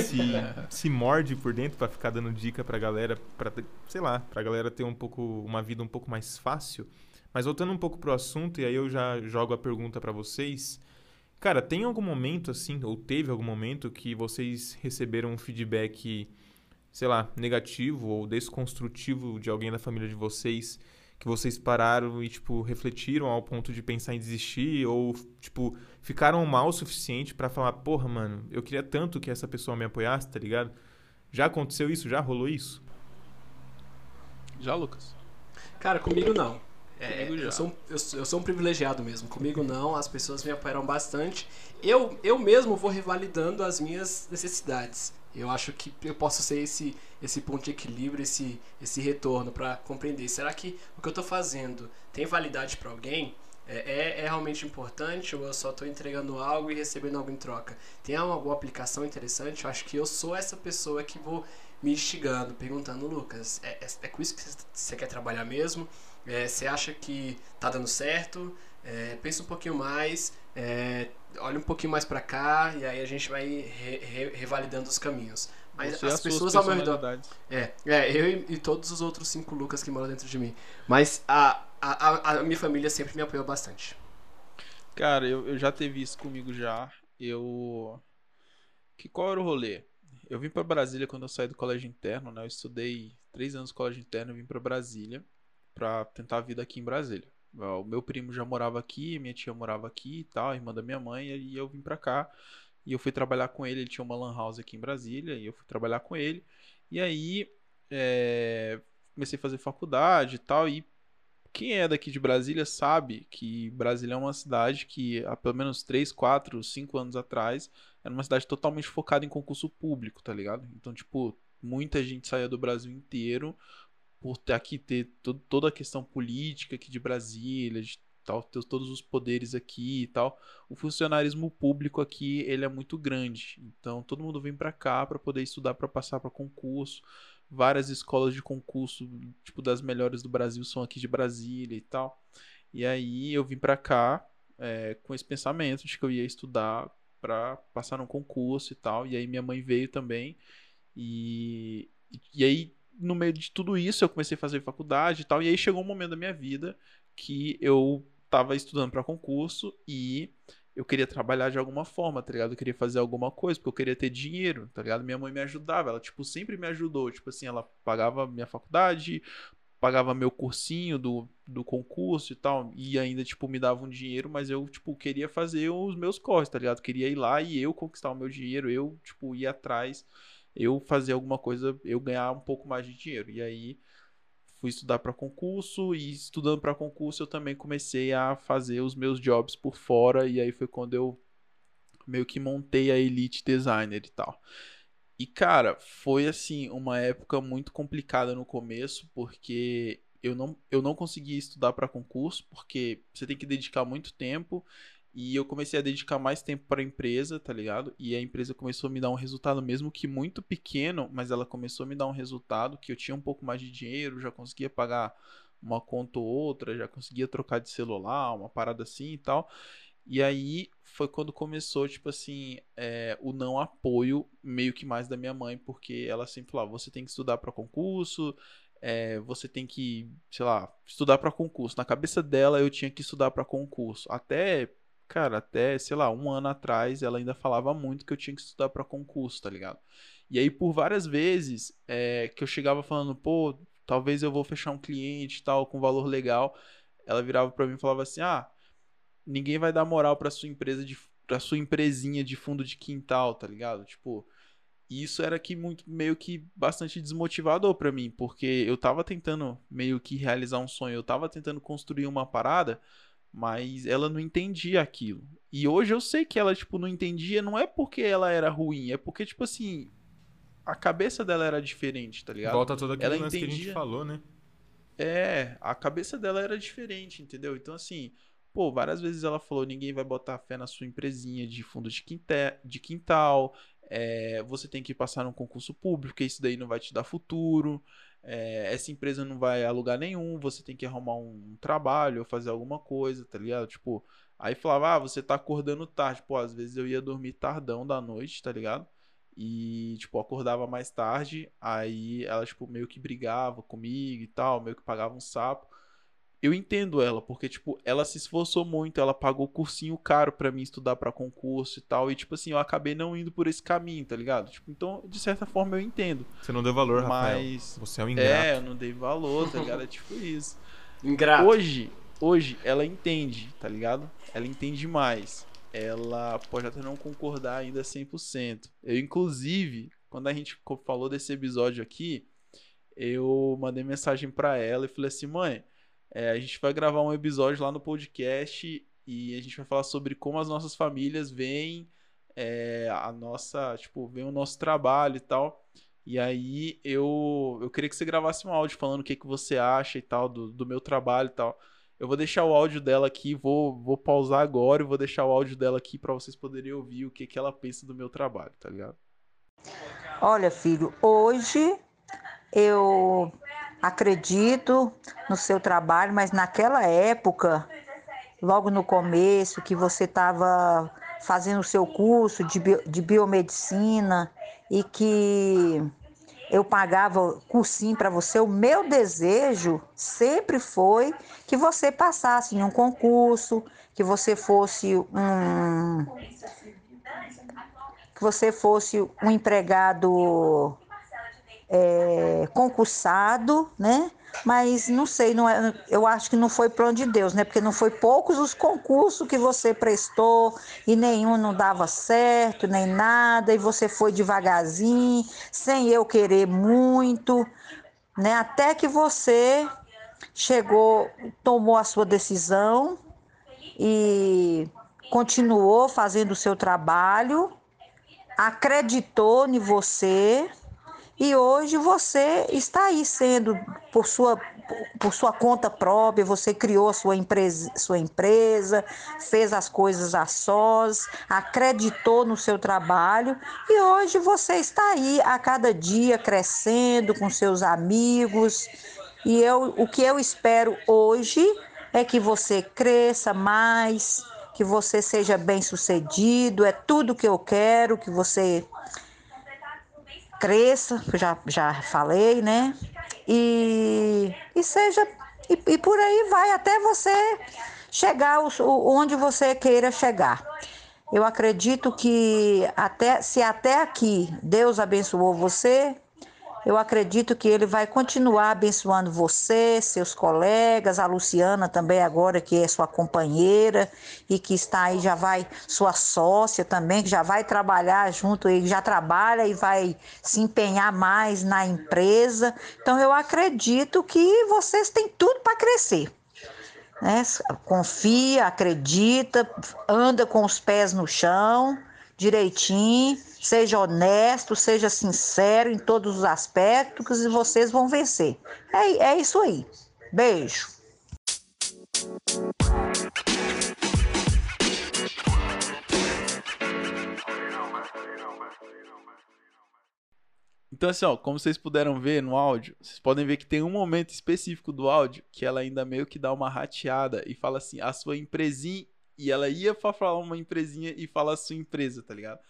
se, se morde por dentro para ficar dando dica pra galera, pra, sei lá, pra galera ter um pouco, uma vida um pouco mais fácil. Mas voltando um pouco pro assunto, e aí eu já jogo a pergunta para vocês. Cara, tem algum momento assim, ou teve algum momento que vocês receberam um feedback, sei lá, negativo ou desconstrutivo de alguém da família de vocês que vocês pararam e, tipo, refletiram ao ponto de pensar em desistir ou, tipo, ficaram mal o suficiente para falar, porra, mano, eu queria tanto que essa pessoa me apoiasse, tá ligado? Já aconteceu isso? Já rolou isso? Já, Lucas? Cara, comigo não. É, eu, sou, eu, eu, sou um privilegiado mesmo. Comigo não, as pessoas me apoiaram bastante. Eu, eu mesmo vou revalidando as minhas necessidades. Eu acho que eu posso ser esse, esse ponto de equilíbrio, esse, esse retorno para compreender. Será que o que eu estou fazendo tem validade para alguém? É, é, é, realmente importante ou eu só estou entregando algo e recebendo algo em troca? Tem alguma aplicação interessante? Eu acho que eu sou essa pessoa que vou me instigando, perguntando, Lucas, é, é, é com isso que você quer trabalhar mesmo? É, você acha que tá dando certo? É, pensa um pouquinho mais, é, olha um pouquinho mais para cá e aí a gente vai re, re, revalidando os caminhos. Mas Você as pessoas ao meu redor. É, é eu e, e, todos os outros cinco Lucas que moram dentro de mim. Mas a, a, a, minha família sempre me apoiou bastante. Cara, eu, eu já teve isso comigo já. Eu. Que qual era o rolê? Eu vim para Brasília quando eu saí do colégio interno, né? Eu estudei três anos no colégio interno e vim para Brasília para tentar a vida aqui em Brasília. O meu primo já morava aqui, minha tia morava aqui e tal, irmã da minha mãe, e eu vim pra cá. E eu fui trabalhar com ele, ele tinha uma lan house aqui em Brasília, e eu fui trabalhar com ele. E aí, é, comecei a fazer faculdade e tal, e quem é daqui de Brasília sabe que Brasília é uma cidade que há pelo menos 3, 4, 5 anos atrás era uma cidade totalmente focada em concurso público, tá ligado? Então, tipo, muita gente saía do Brasil inteiro por aqui ter todo, toda a questão política aqui de Brasília, de tal, ter todos os poderes aqui e tal, o funcionarismo público aqui ele é muito grande. Então todo mundo vem para cá para poder estudar para passar para concurso. Várias escolas de concurso, tipo das melhores do Brasil, são aqui de Brasília e tal. E aí eu vim para cá é, com esse pensamento de que eu ia estudar para passar no concurso e tal. E aí minha mãe veio também. E, e aí no meio de tudo isso, eu comecei a fazer faculdade e tal. E aí chegou um momento da minha vida que eu tava estudando para concurso e eu queria trabalhar de alguma forma, tá ligado? Eu queria fazer alguma coisa, porque eu queria ter dinheiro, tá ligado? Minha mãe me ajudava, ela, tipo, sempre me ajudou. Tipo assim, ela pagava minha faculdade, pagava meu cursinho do, do concurso e tal, e ainda, tipo, me dava um dinheiro, mas eu, tipo, queria fazer os meus corres, tá ligado? Queria ir lá e eu conquistar o meu dinheiro, eu, tipo, ir atrás eu fazer alguma coisa, eu ganhar um pouco mais de dinheiro. E aí fui estudar para concurso e estudando para concurso eu também comecei a fazer os meus jobs por fora e aí foi quando eu meio que montei a Elite Designer e tal. E cara, foi assim uma época muito complicada no começo porque eu não, eu não conseguia estudar para concurso porque você tem que dedicar muito tempo e eu comecei a dedicar mais tempo para a empresa, tá ligado? E a empresa começou a me dar um resultado, mesmo que muito pequeno, mas ela começou a me dar um resultado que eu tinha um pouco mais de dinheiro, já conseguia pagar uma conta ou outra, já conseguia trocar de celular, uma parada assim e tal. E aí foi quando começou, tipo assim, é, o não apoio meio que mais da minha mãe, porque ela sempre falava: você tem que estudar para concurso, é, você tem que, sei lá, estudar para concurso. Na cabeça dela eu tinha que estudar para concurso. Até, cara, até, sei lá, um ano atrás ela ainda falava muito que eu tinha que estudar para concurso, tá ligado? E aí por várias vezes é, que eu chegava falando, pô, talvez eu vou fechar um cliente tal com valor legal, ela virava para mim e falava assim: ah ninguém vai dar moral para sua empresa de para sua empresinha de fundo de quintal, tá ligado? Tipo, isso era que muito meio que bastante desmotivador para mim, porque eu tava tentando meio que realizar um sonho, eu tava tentando construir uma parada, mas ela não entendia aquilo. E hoje eu sei que ela tipo não entendia, não é porque ela era ruim, é porque tipo assim, a cabeça dela era diferente, tá ligado? Volta toda aquilo ela entendia... que a gente falou, né? É, a cabeça dela era diferente, entendeu? Então assim, Pô, várias vezes ela falou: ninguém vai botar fé na sua empresinha de fundo de, quinta, de quintal. É, você tem que passar num concurso público, isso daí não vai te dar futuro. É, essa empresa não vai alugar nenhum, você tem que arrumar um trabalho ou fazer alguma coisa, tá ligado? Tipo, aí falava, ah, você tá acordando tarde. Pô, às vezes eu ia dormir tardão da noite, tá ligado? E, tipo, acordava mais tarde, aí ela, tipo, meio que brigava comigo e tal, meio que pagava um sapo eu entendo ela, porque, tipo, ela se esforçou muito, ela pagou cursinho caro para mim estudar para concurso e tal, e, tipo assim, eu acabei não indo por esse caminho, tá ligado? Tipo, então, de certa forma, eu entendo. Você não deu valor, mas... Rafael. Você é um ingrato. É, eu não dei valor, tá ligado? É tipo isso. Ingrato. Hoje, hoje, ela entende, tá ligado? Ela entende mais. Ela pode até não concordar ainda 100%. Eu, inclusive, quando a gente falou desse episódio aqui, eu mandei mensagem para ela e falei assim, mãe é, a gente vai gravar um episódio lá no podcast e a gente vai falar sobre como as nossas famílias veem é, a nossa, tipo, veem o nosso trabalho e tal. E aí eu, eu queria que você gravasse um áudio falando o que, que você acha e tal do, do meu trabalho e tal. Eu vou deixar o áudio dela aqui, vou, vou pausar agora e vou deixar o áudio dela aqui para vocês poderem ouvir o que, que ela pensa do meu trabalho, tá ligado? Olha, filho, hoje eu acredito no seu trabalho, mas naquela época, logo no começo, que você estava fazendo o seu curso de, bio, de biomedicina e que eu pagava cursinho para você, o meu desejo sempre foi que você passasse em um concurso, que você fosse um que você fosse um empregado é, concursado, né? Mas não sei, não é, eu acho que não foi plano de Deus, né? Porque não foi poucos os concursos que você prestou e nenhum não dava certo, nem nada, e você foi devagarzinho, sem eu querer muito, né? Até que você chegou, tomou a sua decisão e continuou fazendo o seu trabalho, acreditou em você e hoje você está aí sendo por sua por sua conta própria, você criou a sua empresa, sua empresa, fez as coisas a sós, acreditou no seu trabalho e hoje você está aí a cada dia crescendo com seus amigos. E eu, o que eu espero hoje é que você cresça mais, que você seja bem sucedido, é tudo que eu quero, que você cresça, já, já falei, né? E, e seja. E, e por aí vai até você chegar onde você queira chegar. Eu acredito que até se até aqui Deus abençoou você, eu acredito que ele vai continuar abençoando você, seus colegas, a Luciana também agora que é sua companheira e que está aí já vai sua sócia também, que já vai trabalhar junto e já trabalha e vai se empenhar mais na empresa. Então eu acredito que vocês têm tudo para crescer. Né? Confia, acredita, anda com os pés no chão direitinho, seja honesto, seja sincero em todos os aspectos e vocês vão vencer. É, é isso aí. Beijo. Então, assim, ó, como vocês puderam ver no áudio, vocês podem ver que tem um momento específico do áudio que ela ainda meio que dá uma rateada e fala assim, a sua empresinha. E ela ia pra falar uma empresinha e fala a sua empresa, tá ligado?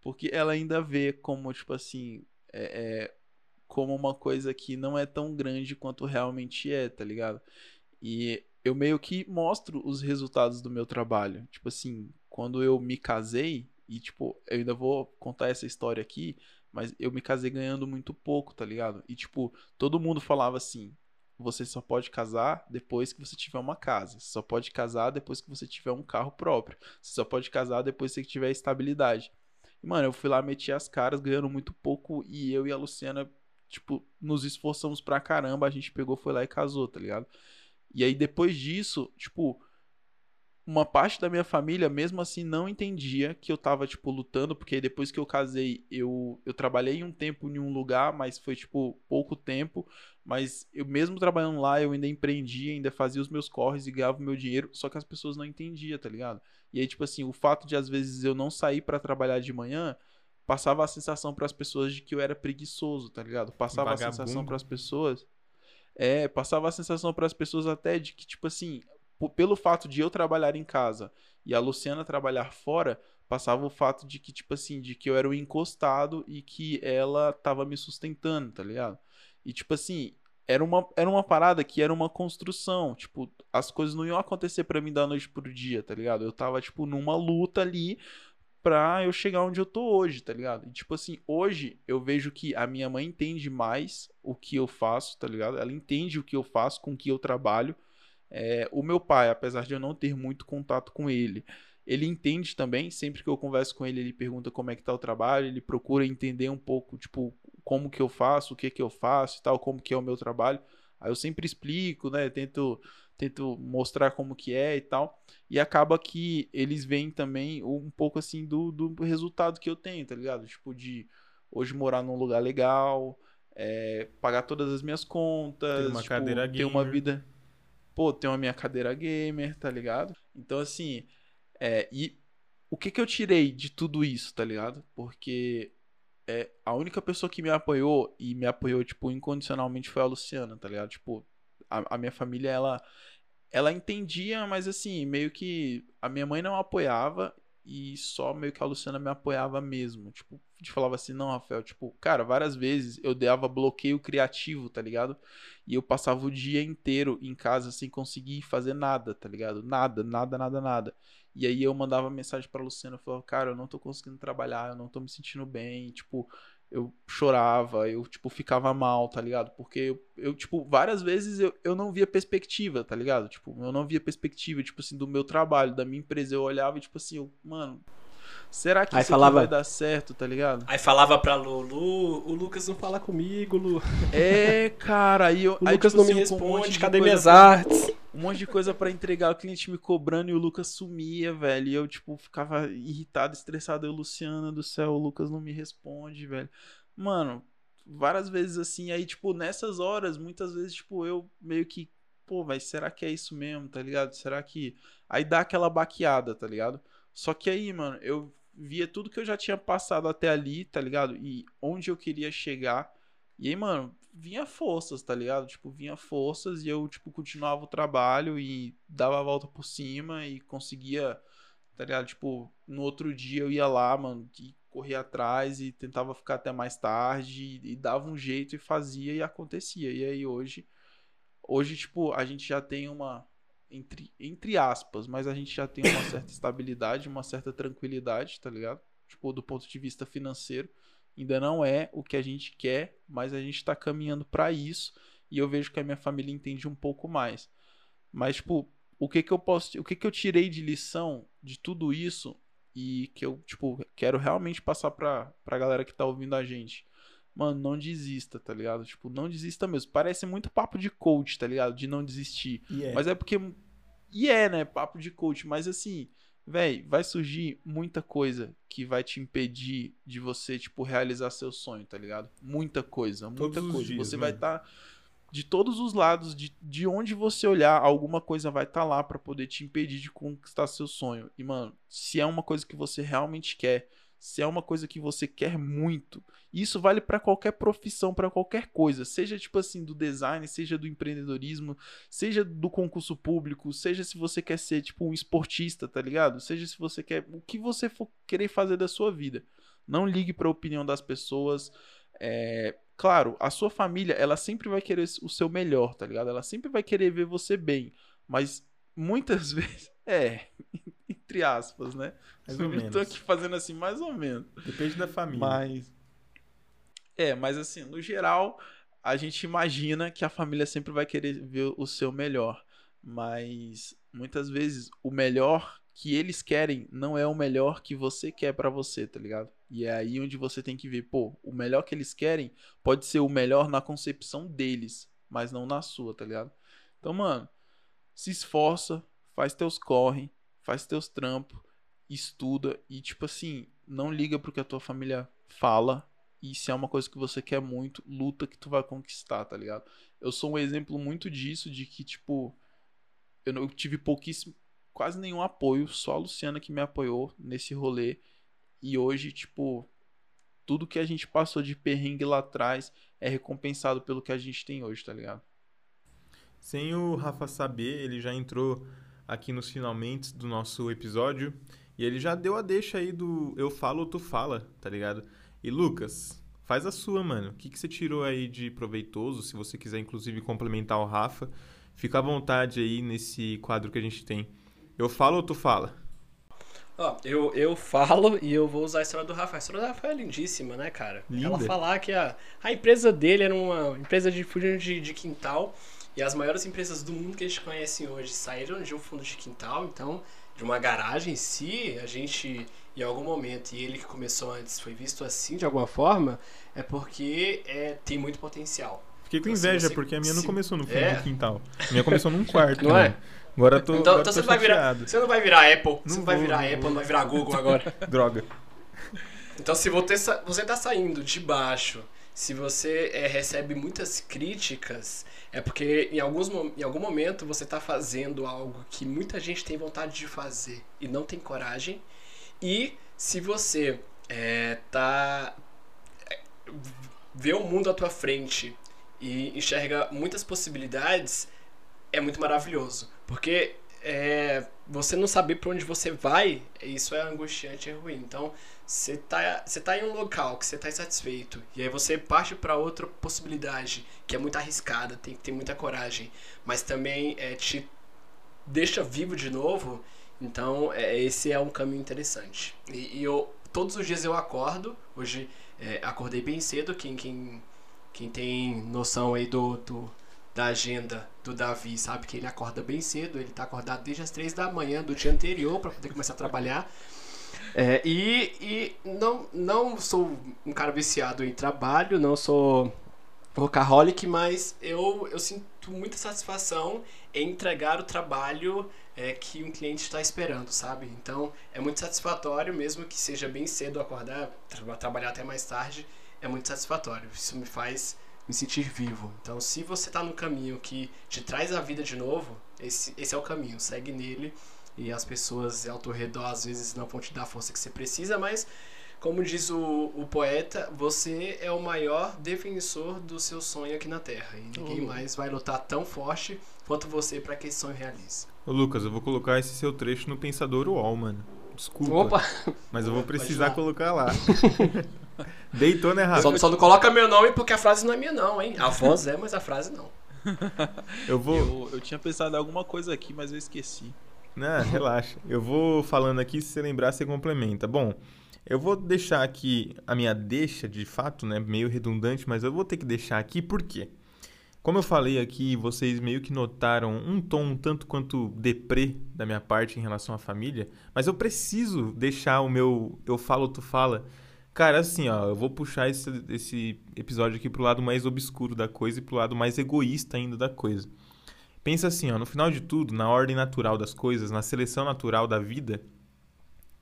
Porque ela ainda vê como, tipo assim, é, é, como uma coisa que não é tão grande quanto realmente é, tá ligado? E eu meio que mostro os resultados do meu trabalho. Tipo assim, quando eu me casei, e tipo, eu ainda vou contar essa história aqui, mas eu me casei ganhando muito pouco, tá ligado? E tipo, todo mundo falava assim: você só pode casar depois que você tiver uma casa. Você só pode casar depois que você tiver um carro próprio. Você só pode casar depois que você tiver estabilidade. E, mano, eu fui lá, meti as caras, ganhando muito pouco. E eu e a Luciana, tipo, nos esforçamos pra caramba. A gente pegou, foi lá e casou, tá ligado? E aí, depois disso, tipo, uma parte da minha família, mesmo assim, não entendia que eu tava, tipo, lutando, porque depois que eu casei, eu, eu trabalhei um tempo em um lugar, mas foi, tipo, pouco tempo. Mas eu mesmo trabalhando lá, eu ainda empreendia, ainda fazia os meus corres e ganhava o meu dinheiro, só que as pessoas não entendiam, tá ligado? E aí, tipo assim, o fato de às vezes eu não sair para trabalhar de manhã, passava a sensação para as pessoas de que eu era preguiçoso, tá ligado? Passava Vagabundo. a sensação para as pessoas. É, passava a sensação para as pessoas até de que, tipo assim, pelo fato de eu trabalhar em casa e a Luciana trabalhar fora, passava o fato de que, tipo assim, de que eu era o encostado e que ela tava me sustentando, tá ligado? E, tipo assim, era uma, era uma parada que era uma construção. Tipo, as coisas não iam acontecer para mim da noite pro dia, tá ligado? Eu tava, tipo, numa luta ali pra eu chegar onde eu tô hoje, tá ligado? E, tipo assim, hoje eu vejo que a minha mãe entende mais o que eu faço, tá ligado? Ela entende o que eu faço, com o que eu trabalho. É, o meu pai, apesar de eu não ter muito contato com ele, ele entende também, sempre que eu converso com ele, ele pergunta como é que tá o trabalho, ele procura entender um pouco, tipo, como que eu faço, o que que eu faço e tal, como que é o meu trabalho. Aí eu sempre explico, né, tento tento mostrar como que é e tal. E acaba que eles veem também um pouco assim do, do resultado que eu tenho, tá ligado? Tipo, de hoje morar num lugar legal, é, pagar todas as minhas contas, ter uma tipo, ter uma vida pô, tenho a minha cadeira gamer, tá ligado? Então, assim, é, e o que que eu tirei de tudo isso, tá ligado? Porque é, a única pessoa que me apoiou e me apoiou, tipo, incondicionalmente foi a Luciana, tá ligado? Tipo, a, a minha família, ela, ela entendia, mas assim, meio que a minha mãe não apoiava e só meio que a Luciana me apoiava mesmo. Tipo, gente falava assim, não, Rafael, tipo, cara, várias vezes eu dava bloqueio criativo, tá ligado? E eu passava o dia inteiro em casa sem conseguir fazer nada, tá ligado? Nada, nada, nada, nada. E aí eu mandava mensagem pra Luciana, falava, cara, eu não tô conseguindo trabalhar, eu não tô me sentindo bem, tipo, eu chorava, eu, tipo, ficava mal, tá ligado? Porque eu, eu tipo, várias vezes eu, eu não via perspectiva, tá ligado? Tipo, eu não via perspectiva, tipo assim, do meu trabalho, da minha empresa. Eu olhava e, tipo assim, eu, mano, será que aí isso falava... vai dar certo, tá ligado? Aí falava pra Lulu, o Lucas não fala comigo, Lu. É, cara, aí eu. O aí, Lucas tipo, não assim, me responde, um cadê minhas artes? Um monte de coisa para entregar, o cliente me cobrando e o Lucas sumia, velho. E eu, tipo, ficava irritado, estressado. Eu, Luciana do céu, o Lucas não me responde, velho. Mano, várias vezes assim, aí, tipo, nessas horas, muitas vezes, tipo, eu meio que, pô, vai, será que é isso mesmo, tá ligado? Será que. Aí dá aquela baqueada, tá ligado? Só que aí, mano, eu via tudo que eu já tinha passado até ali, tá ligado? E onde eu queria chegar. E aí, mano, vinha forças, tá ligado? Tipo, vinha forças e eu, tipo, continuava o trabalho e dava a volta por cima e conseguia, tá ligado? Tipo, no outro dia eu ia lá, mano, e corria atrás e tentava ficar até mais tarde e, e dava um jeito e fazia e acontecia. E aí hoje, hoje, tipo, a gente já tem uma, entre, entre aspas, mas a gente já tem uma certa estabilidade, uma certa tranquilidade, tá ligado? Tipo, do ponto de vista financeiro. Ainda não é o que a gente quer, mas a gente está caminhando para isso e eu vejo que a minha família entende um pouco mais. Mas tipo, o que que eu posso, o que que eu tirei de lição de tudo isso e que eu, tipo, quero realmente passar pra, pra galera que tá ouvindo a gente. Mano, não desista, tá ligado? Tipo, não desista mesmo. Parece muito papo de coach, tá ligado? De não desistir. Yeah. Mas é porque. E é, né? Papo de coach. Mas assim, Véi, vai surgir muita coisa que vai te impedir de você, tipo, realizar seu sonho, tá ligado? Muita coisa, muita Todos coisa. Dias, você vai estar tá de todos os lados, de, de onde você olhar, alguma coisa vai estar tá lá para poder te impedir de conquistar seu sonho. E, mano, se é uma coisa que você realmente quer, se é uma coisa que você quer muito, isso vale para qualquer profissão, para qualquer coisa, seja tipo assim do design, seja do empreendedorismo, seja do concurso público, seja se você quer ser tipo um esportista, tá ligado? Seja se você quer o que você for querer fazer da sua vida. Não ligue para a opinião das pessoas. É, claro, a sua família, ela sempre vai querer o seu melhor, tá ligado? Ela sempre vai querer ver você bem, mas muitas vezes é entre aspas, né? Mais ou menos. Tô aqui fazendo assim, mais ou menos. Depende da família. Mas. É, mas assim, no geral, a gente imagina que a família sempre vai querer ver o seu melhor. Mas muitas vezes o melhor que eles querem não é o melhor que você quer para você, tá ligado? E é aí onde você tem que ver, pô, o melhor que eles querem pode ser o melhor na concepção deles, mas não na sua, tá ligado? Então, mano, se esforça, faz teus corre, faz teus trampos, estuda e, tipo assim, não liga pro que a tua família fala. E se é uma coisa que você quer muito, luta que tu vai conquistar, tá ligado? Eu sou um exemplo muito disso, de que, tipo, eu, não, eu tive pouquíssimo, quase nenhum apoio, só a Luciana que me apoiou nesse rolê. E hoje, tipo, tudo que a gente passou de perrengue lá atrás é recompensado pelo que a gente tem hoje, tá ligado? Sem o Rafa saber, ele já entrou aqui nos finalmente do nosso episódio. E ele já deu a deixa aí do eu falo ou tu fala, tá ligado? E Lucas, faz a sua, mano. O que, que você tirou aí de proveitoso? Se você quiser, inclusive, complementar o Rafa, fica à vontade aí nesse quadro que a gente tem. Eu falo ou tu fala? Ó, eu, eu falo e eu vou usar a história do Rafa. A história do Rafa é lindíssima, né, cara? Linda. Ela falar que a, a empresa dele era uma empresa de fundo de, de quintal e as maiores empresas do mundo que a gente conhece hoje saíram de um fundo de quintal, então, de uma garagem. Se a gente, em algum momento, e ele que começou antes, foi visto assim de alguma forma, é porque é, tem muito potencial. Fiquei com Então, se inveja, você- porque a minha não se- começou no fundo É. do quintal. A minha começou num quarto. Não é? mano. Agora eu tô, Então, agora então você, tô não vai virar, você não vai virar Apple, você Não não vai virar não Apple, não vai virar Google agora. Droga. Então, se você você tá saindo de baixo, se você é, recebe muitas críticas, é porque em, alguns, em algum momento você tá fazendo algo que muita gente tem vontade de fazer e não tem coragem. E se você é, tá é, vê o mundo à tua frente e enxerga muitas possibilidades, é muito maravilhoso. Porque é, você não saber para onde você vai, isso é angustiante e ruim. Então, você tá, você tá em um local que você tá insatisfeito, e aí você parte para outra possibilidade, que é muito arriscada, tem que ter muita coragem, mas também é, te deixa vivo de novo. Então, é, esse é um caminho interessante. E, e eu, todos os dias eu acordo, hoje é, acordei bem cedo, quem, quem, quem tem noção aí do, do, da agenda do Davi sabe que ele acorda bem cedo, ele tá acordado desde as três da manhã do dia anterior para poder começar a trabalhar. É, e e não, não sou um cara viciado em trabalho, não sou workaholic, mas eu, eu sinto muita satisfação em entregar o trabalho é, que um cliente está esperando, sabe? Então é muito satisfatório, mesmo que seja bem cedo acordar, tra trabalhar até mais tarde, é muito satisfatório. Isso me faz me sentir vivo. Então, se você está no caminho que te traz a vida de novo, esse, esse é o caminho, segue nele. E as pessoas ao teu redor às vezes não vão te dar a força que você precisa, mas como diz o, o poeta, você é o maior defensor do seu sonho aqui na Terra. E ninguém Oh. mais vai lutar tão forte quanto você para que esse sonho realize. Ô Lucas, eu vou colocar esse seu trecho no Pensador UOL, mano. Desculpa. Opa! Mas eu vou precisar colocar lá. Deitou, né, Rafa? Só, só não coloca meu nome porque a frase não é minha, não, hein? A voz é, mas a frase não. Eu vou. Eu, eu tinha pensado em alguma coisa aqui, mas eu esqueci. Não, relaxa. Eu vou falando aqui, se você lembrar, você complementa. Bom, eu vou deixar aqui a minha deixa, de fato, né? Meio redundante, mas eu vou ter que deixar aqui por quê? Como eu falei aqui, vocês meio que notaram um tom um tanto quanto deprê da minha parte em relação à família, mas eu preciso deixar o meu eu falo, tu fala. Cara, assim, ó, eu vou puxar esse, esse episódio aqui pro lado mais obscuro da coisa e pro lado mais egoísta ainda da coisa. Pensa assim, ó, no final de tudo, na ordem natural das coisas, na seleção natural da vida,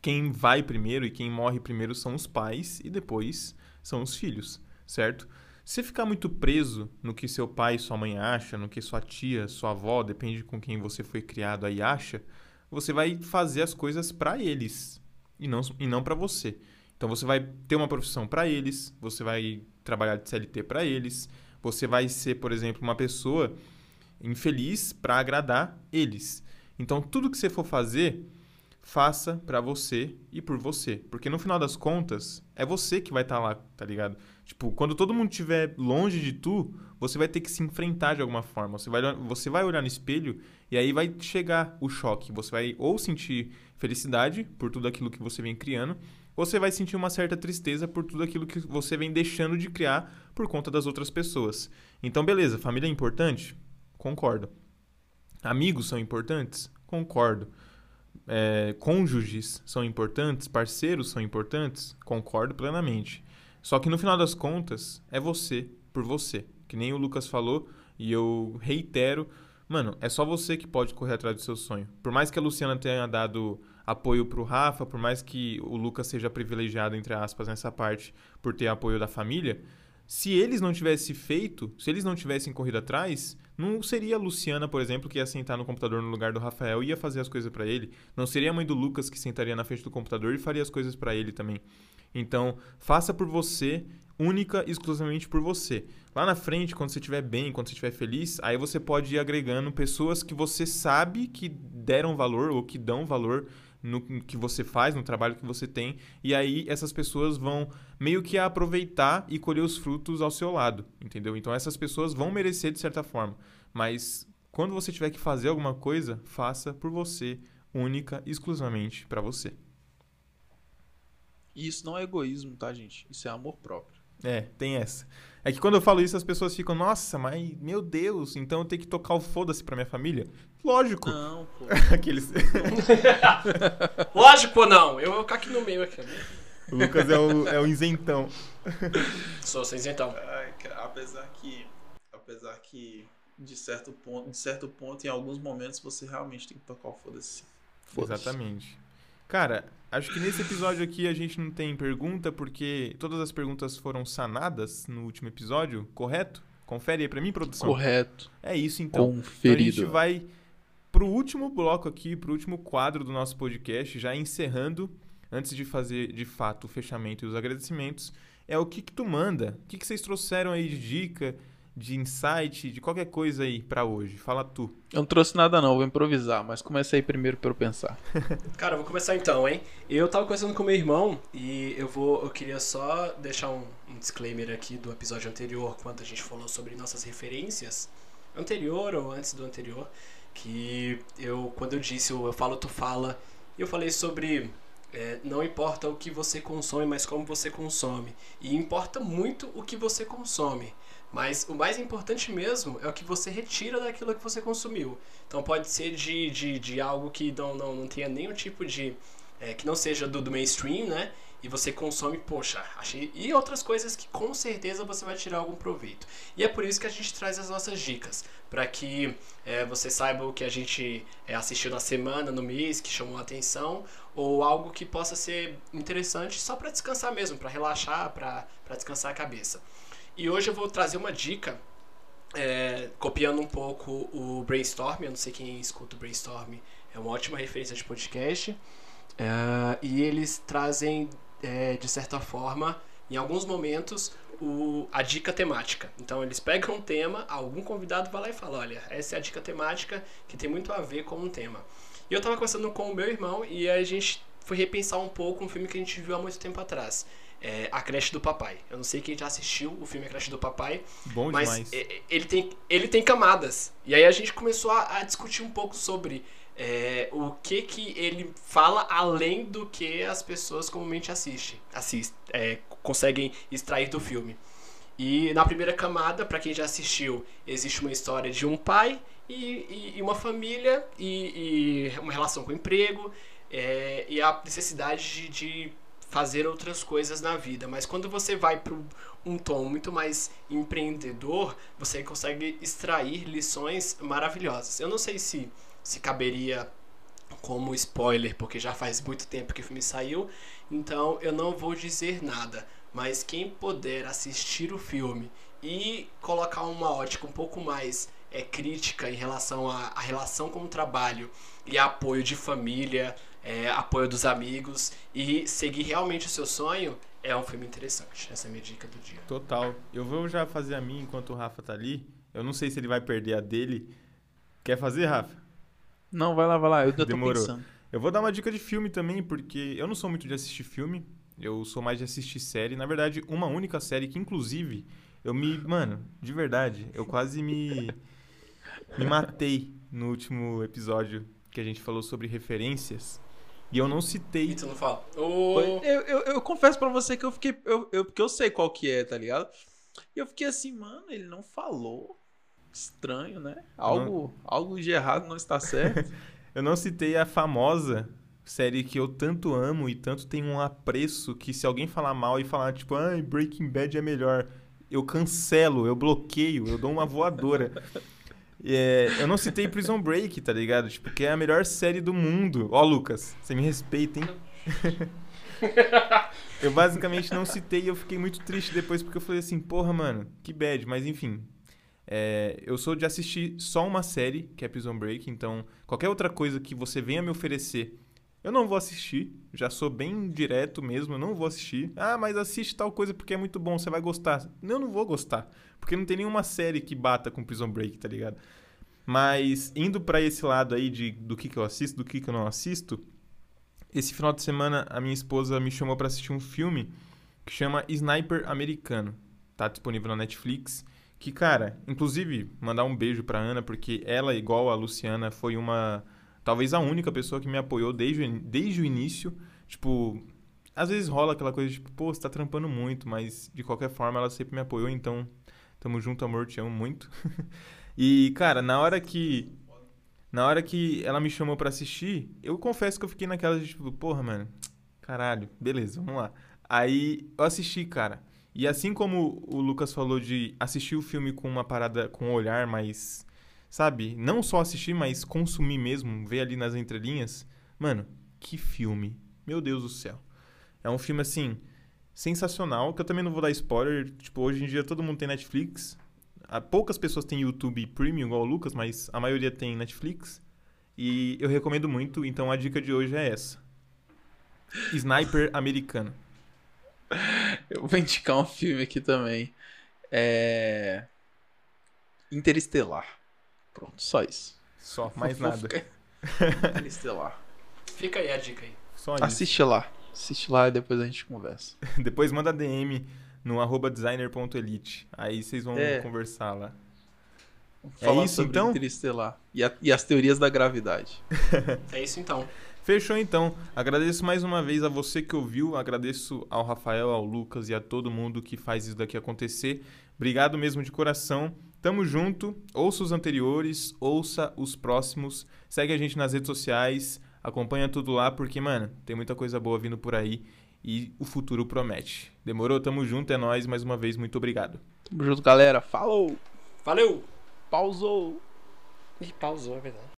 quem vai primeiro e quem morre primeiro são os pais e depois são os filhos, certo? Se ficar muito preso no que seu pai e sua mãe acham, no que sua tia, sua avó, depende com quem você foi criado aí acha, você vai fazer as coisas pra eles e não, e não para você. Então você vai ter uma profissão para eles, você vai trabalhar de CLT para eles, você vai ser, por exemplo, uma pessoa infeliz para agradar eles. Então tudo que você for fazer, faça para você e por você, porque no final das contas é você que vai estar tá lá, tá ligado? Tipo, quando todo mundo estiver longe de tu, você vai ter que se enfrentar de alguma forma. Você vai, você vai olhar no espelho e aí vai chegar o choque. Você vai ou sentir felicidade por tudo aquilo que você vem criando, você vai sentir uma certa tristeza por tudo aquilo que você vem deixando de criar por conta das outras pessoas. Então, beleza, família é importante? Concordo. Amigos são importantes? Concordo. É, cônjuges são importantes? Parceiros são importantes? Concordo plenamente. Só que no final das contas, é você por você. Que nem o Lucas falou, e eu reitero, mano, é só você que pode correr atrás do seu sonho. Por mais que a Luciana tenha dado apoio pro Rafa, por mais que o Lucas seja privilegiado, entre aspas, nessa parte, por ter apoio da família, se eles não tivessem feito, se eles não tivessem corrido atrás, não seria a Luciana, por exemplo, que ia sentar no computador no lugar do Rafael e ia fazer as coisas para ele. Não seria a mãe do Lucas que sentaria na frente do computador e faria as coisas para ele também. Então, faça por você, única e exclusivamente por você. Lá na frente, quando você estiver bem, quando você estiver feliz, aí você pode ir agregando pessoas que você sabe que deram valor ou que dão valor no que você faz, no trabalho que você tem, e aí essas pessoas vão meio que aproveitar e colher os frutos ao seu lado, entendeu? Então essas pessoas vão merecer de certa forma, mas quando você tiver que fazer alguma coisa, faça por você, única e exclusivamente para você. E isso não é egoísmo, tá, gente? Isso é amor próprio. É, tem essa. É que quando eu falo isso, as pessoas ficam, nossa, mas meu Deus, então eu tenho que tocar o foda-se pra minha família? Lógico. Não, pô. Aqueles. Lógico ou não? Eu vou ficar aqui no meio aqui. o Lucas é o, é o isentão. Sou sem isentão. Ai, cara, apesar que. Apesar que, de certo ponto, de certo ponto, em alguns momentos, você realmente tem que tocar o foda-se. Foda Exatamente. Cara, acho que nesse episódio aqui a gente não tem pergunta, porque todas as perguntas foram sanadas no último episódio, correto? Confere aí pra mim, produção. Correto. É isso então. Conferido. Então a gente vai pro último bloco aqui, pro último quadro do nosso podcast, já encerrando, antes de fazer de fato o fechamento e os agradecimentos, é o que, que tu manda. O que, que vocês trouxeram aí de dica, de insight, de qualquer coisa aí para hoje? Fala tu. Eu não trouxe nada não, vou improvisar, mas começa aí primeiro para eu pensar. Cara, eu vou começar então, hein? Eu tava conversando com meu irmão e eu vou, eu queria só deixar um, um disclaimer aqui do episódio anterior, quando a gente falou sobre nossas referências, anterior ou antes do anterior, que eu, quando eu disse eu falo, tu fala, eu falei sobre é, não importa o que você consome, mas como você consome. E importa muito o que você consome. Mas o mais importante mesmo é o que você retira daquilo que você consumiu. Então pode ser de, de, de algo que não, não, não tenha nenhum tipo de. É, que não seja do, do mainstream, né? E você consome, poxa, achei. E outras coisas que com certeza você vai tirar algum proveito. E é por isso que a gente traz as nossas dicas. para que é, você saiba o que a gente é, assistiu na semana, no mês, que chamou a atenção. Ou algo que possa ser interessante só para descansar mesmo, para relaxar, para descansar a cabeça. E hoje eu vou trazer uma dica, é, copiando um pouco o Brainstorm. Eu não sei quem escuta o Brainstorm, é uma ótima referência de podcast. É, e eles trazem, é, de certa forma, em alguns momentos, o, a dica temática. Então eles pegam um tema, algum convidado vai lá e fala: Olha, essa é a dica temática que tem muito a ver com um tema. E eu estava conversando com o meu irmão e a gente foi repensar um pouco um filme que a gente viu há muito tempo atrás é, A Creche do Papai. Eu não sei quem já assistiu o filme A Creche do Papai. Bom mas demais. ele tem, ele tem camadas. E aí a gente começou a, a discutir um pouco sobre é, o que que ele fala além do que as pessoas comumente assistem, é, conseguem extrair do filme. E na primeira camada, para quem já assistiu, existe uma história de um pai e, e, e uma família e, e, uma relação com o emprego é, e a necessidade de, de fazer outras coisas na vida. Mas quando você vai para um tom muito mais empreendedor, você consegue extrair lições maravilhosas. Eu não sei se, se caberia como spoiler, porque já faz muito tempo que o filme saiu, então eu não vou dizer nada. Mas quem puder assistir o filme e colocar uma ótica um pouco mais é, crítica em relação à, à relação com o trabalho e apoio de família, é, apoio dos amigos e seguir realmente o seu sonho, é um filme interessante. Essa é a minha dica do dia. Total. Eu vou já fazer a minha enquanto o Rafa tá ali. Eu não sei se ele vai perder a dele. Quer fazer, Rafa? Não, vai lá, vai lá. Eu tô Demorou. pensando. Eu vou dar uma dica de filme também, porque eu não sou muito de assistir filme. Eu sou mais de assistir série. Na verdade, uma única série que, inclusive, eu me. Mano, de verdade, eu quase me. Me matei no último episódio que a gente falou sobre referências. E eu não citei. E tu não fala? Ô, Eu, eu, eu confesso pra você que eu fiquei. Eu, eu, porque eu sei qual que é, tá ligado? E eu fiquei assim, mano, ele não falou. Estranho, né? Algo, algo de errado não está certo. Eu não citei a famosa série que eu tanto amo e tanto tenho um apreço que se alguém falar mal e falar, tipo, ai, Breaking Bad é melhor, eu cancelo, eu bloqueio, eu dou uma voadora. É, eu não citei Prison Break, tá ligado? Tipo, que é a melhor série do mundo. Ó, Lucas, você me respeita, hein? eu basicamente não citei e eu fiquei muito triste depois porque eu falei assim, porra, mano, que bad, mas enfim. É, eu sou de assistir só uma série, que é Prison Break, então qualquer outra coisa que você venha me oferecer, eu não vou assistir. Já sou bem direto mesmo, eu não vou assistir. Ah, mas assiste tal coisa porque é muito bom, você vai gostar. Eu não vou gostar, porque não tem nenhuma série que bata com Prison Break, tá ligado? Mas indo pra esse lado aí de do que, que eu assisto, do que, que eu não assisto, esse final de semana a minha esposa me chamou pra assistir um filme que chama Sniper Americano. Tá disponível na Netflix. Que, cara, inclusive, mandar um beijo pra Ana, porque ela, igual a Luciana, foi uma. Talvez a única pessoa que me apoiou desde, desde o início. Tipo, às vezes rola aquela coisa tipo, pô, você tá trampando muito, mas de qualquer forma ela sempre me apoiou, então tamo junto, amor, te amo muito. e, cara, na hora que. Na hora que ela me chamou pra assistir, eu confesso que eu fiquei naquela de tipo, porra, mano, caralho, beleza, vamos lá. Aí eu assisti, cara. E assim como o Lucas falou de assistir o filme com uma parada, com um olhar mais, sabe? Não só assistir, mas consumir mesmo, ver ali nas entrelinhas. Mano, que filme. Meu Deus do céu. É um filme, assim, sensacional, que eu também não vou dar spoiler. Tipo, hoje em dia todo mundo tem Netflix. Ah, Poucas pessoas têm YouTube Premium, igual o Lucas, mas a maioria tem Netflix. E eu recomendo muito, então a dica de hoje é essa. Sniper americano. Eu vou indicar um filme aqui também. É. Interestelar. Pronto, só isso. Só, mais Vou nada. ficar- Interestelar. fica aí a dica aí. Só isso. Assiste lá. Assiste lá e depois a gente conversa. Depois manda DM no arroba designer.elite. Aí vocês vão É. conversar lá. Vamos É falar isso, sobre então? Interestelar. E, a- e as teorias da gravidade. É isso então. Fechou então. Agradeço mais uma vez a você que ouviu, agradeço ao Rafael, ao Lucas e a todo mundo que faz isso daqui acontecer. Obrigado mesmo de coração. Tamo junto. Ouça os anteriores, ouça os próximos. Segue a gente nas redes sociais, acompanha tudo lá porque, mano, tem muita coisa boa vindo por aí e o futuro promete. Demorou? Tamo junto, é nóis. Mais uma vez, muito obrigado. Tamo junto, galera. Falou! Valeu! Pausou! Ih, pausou, é verdade.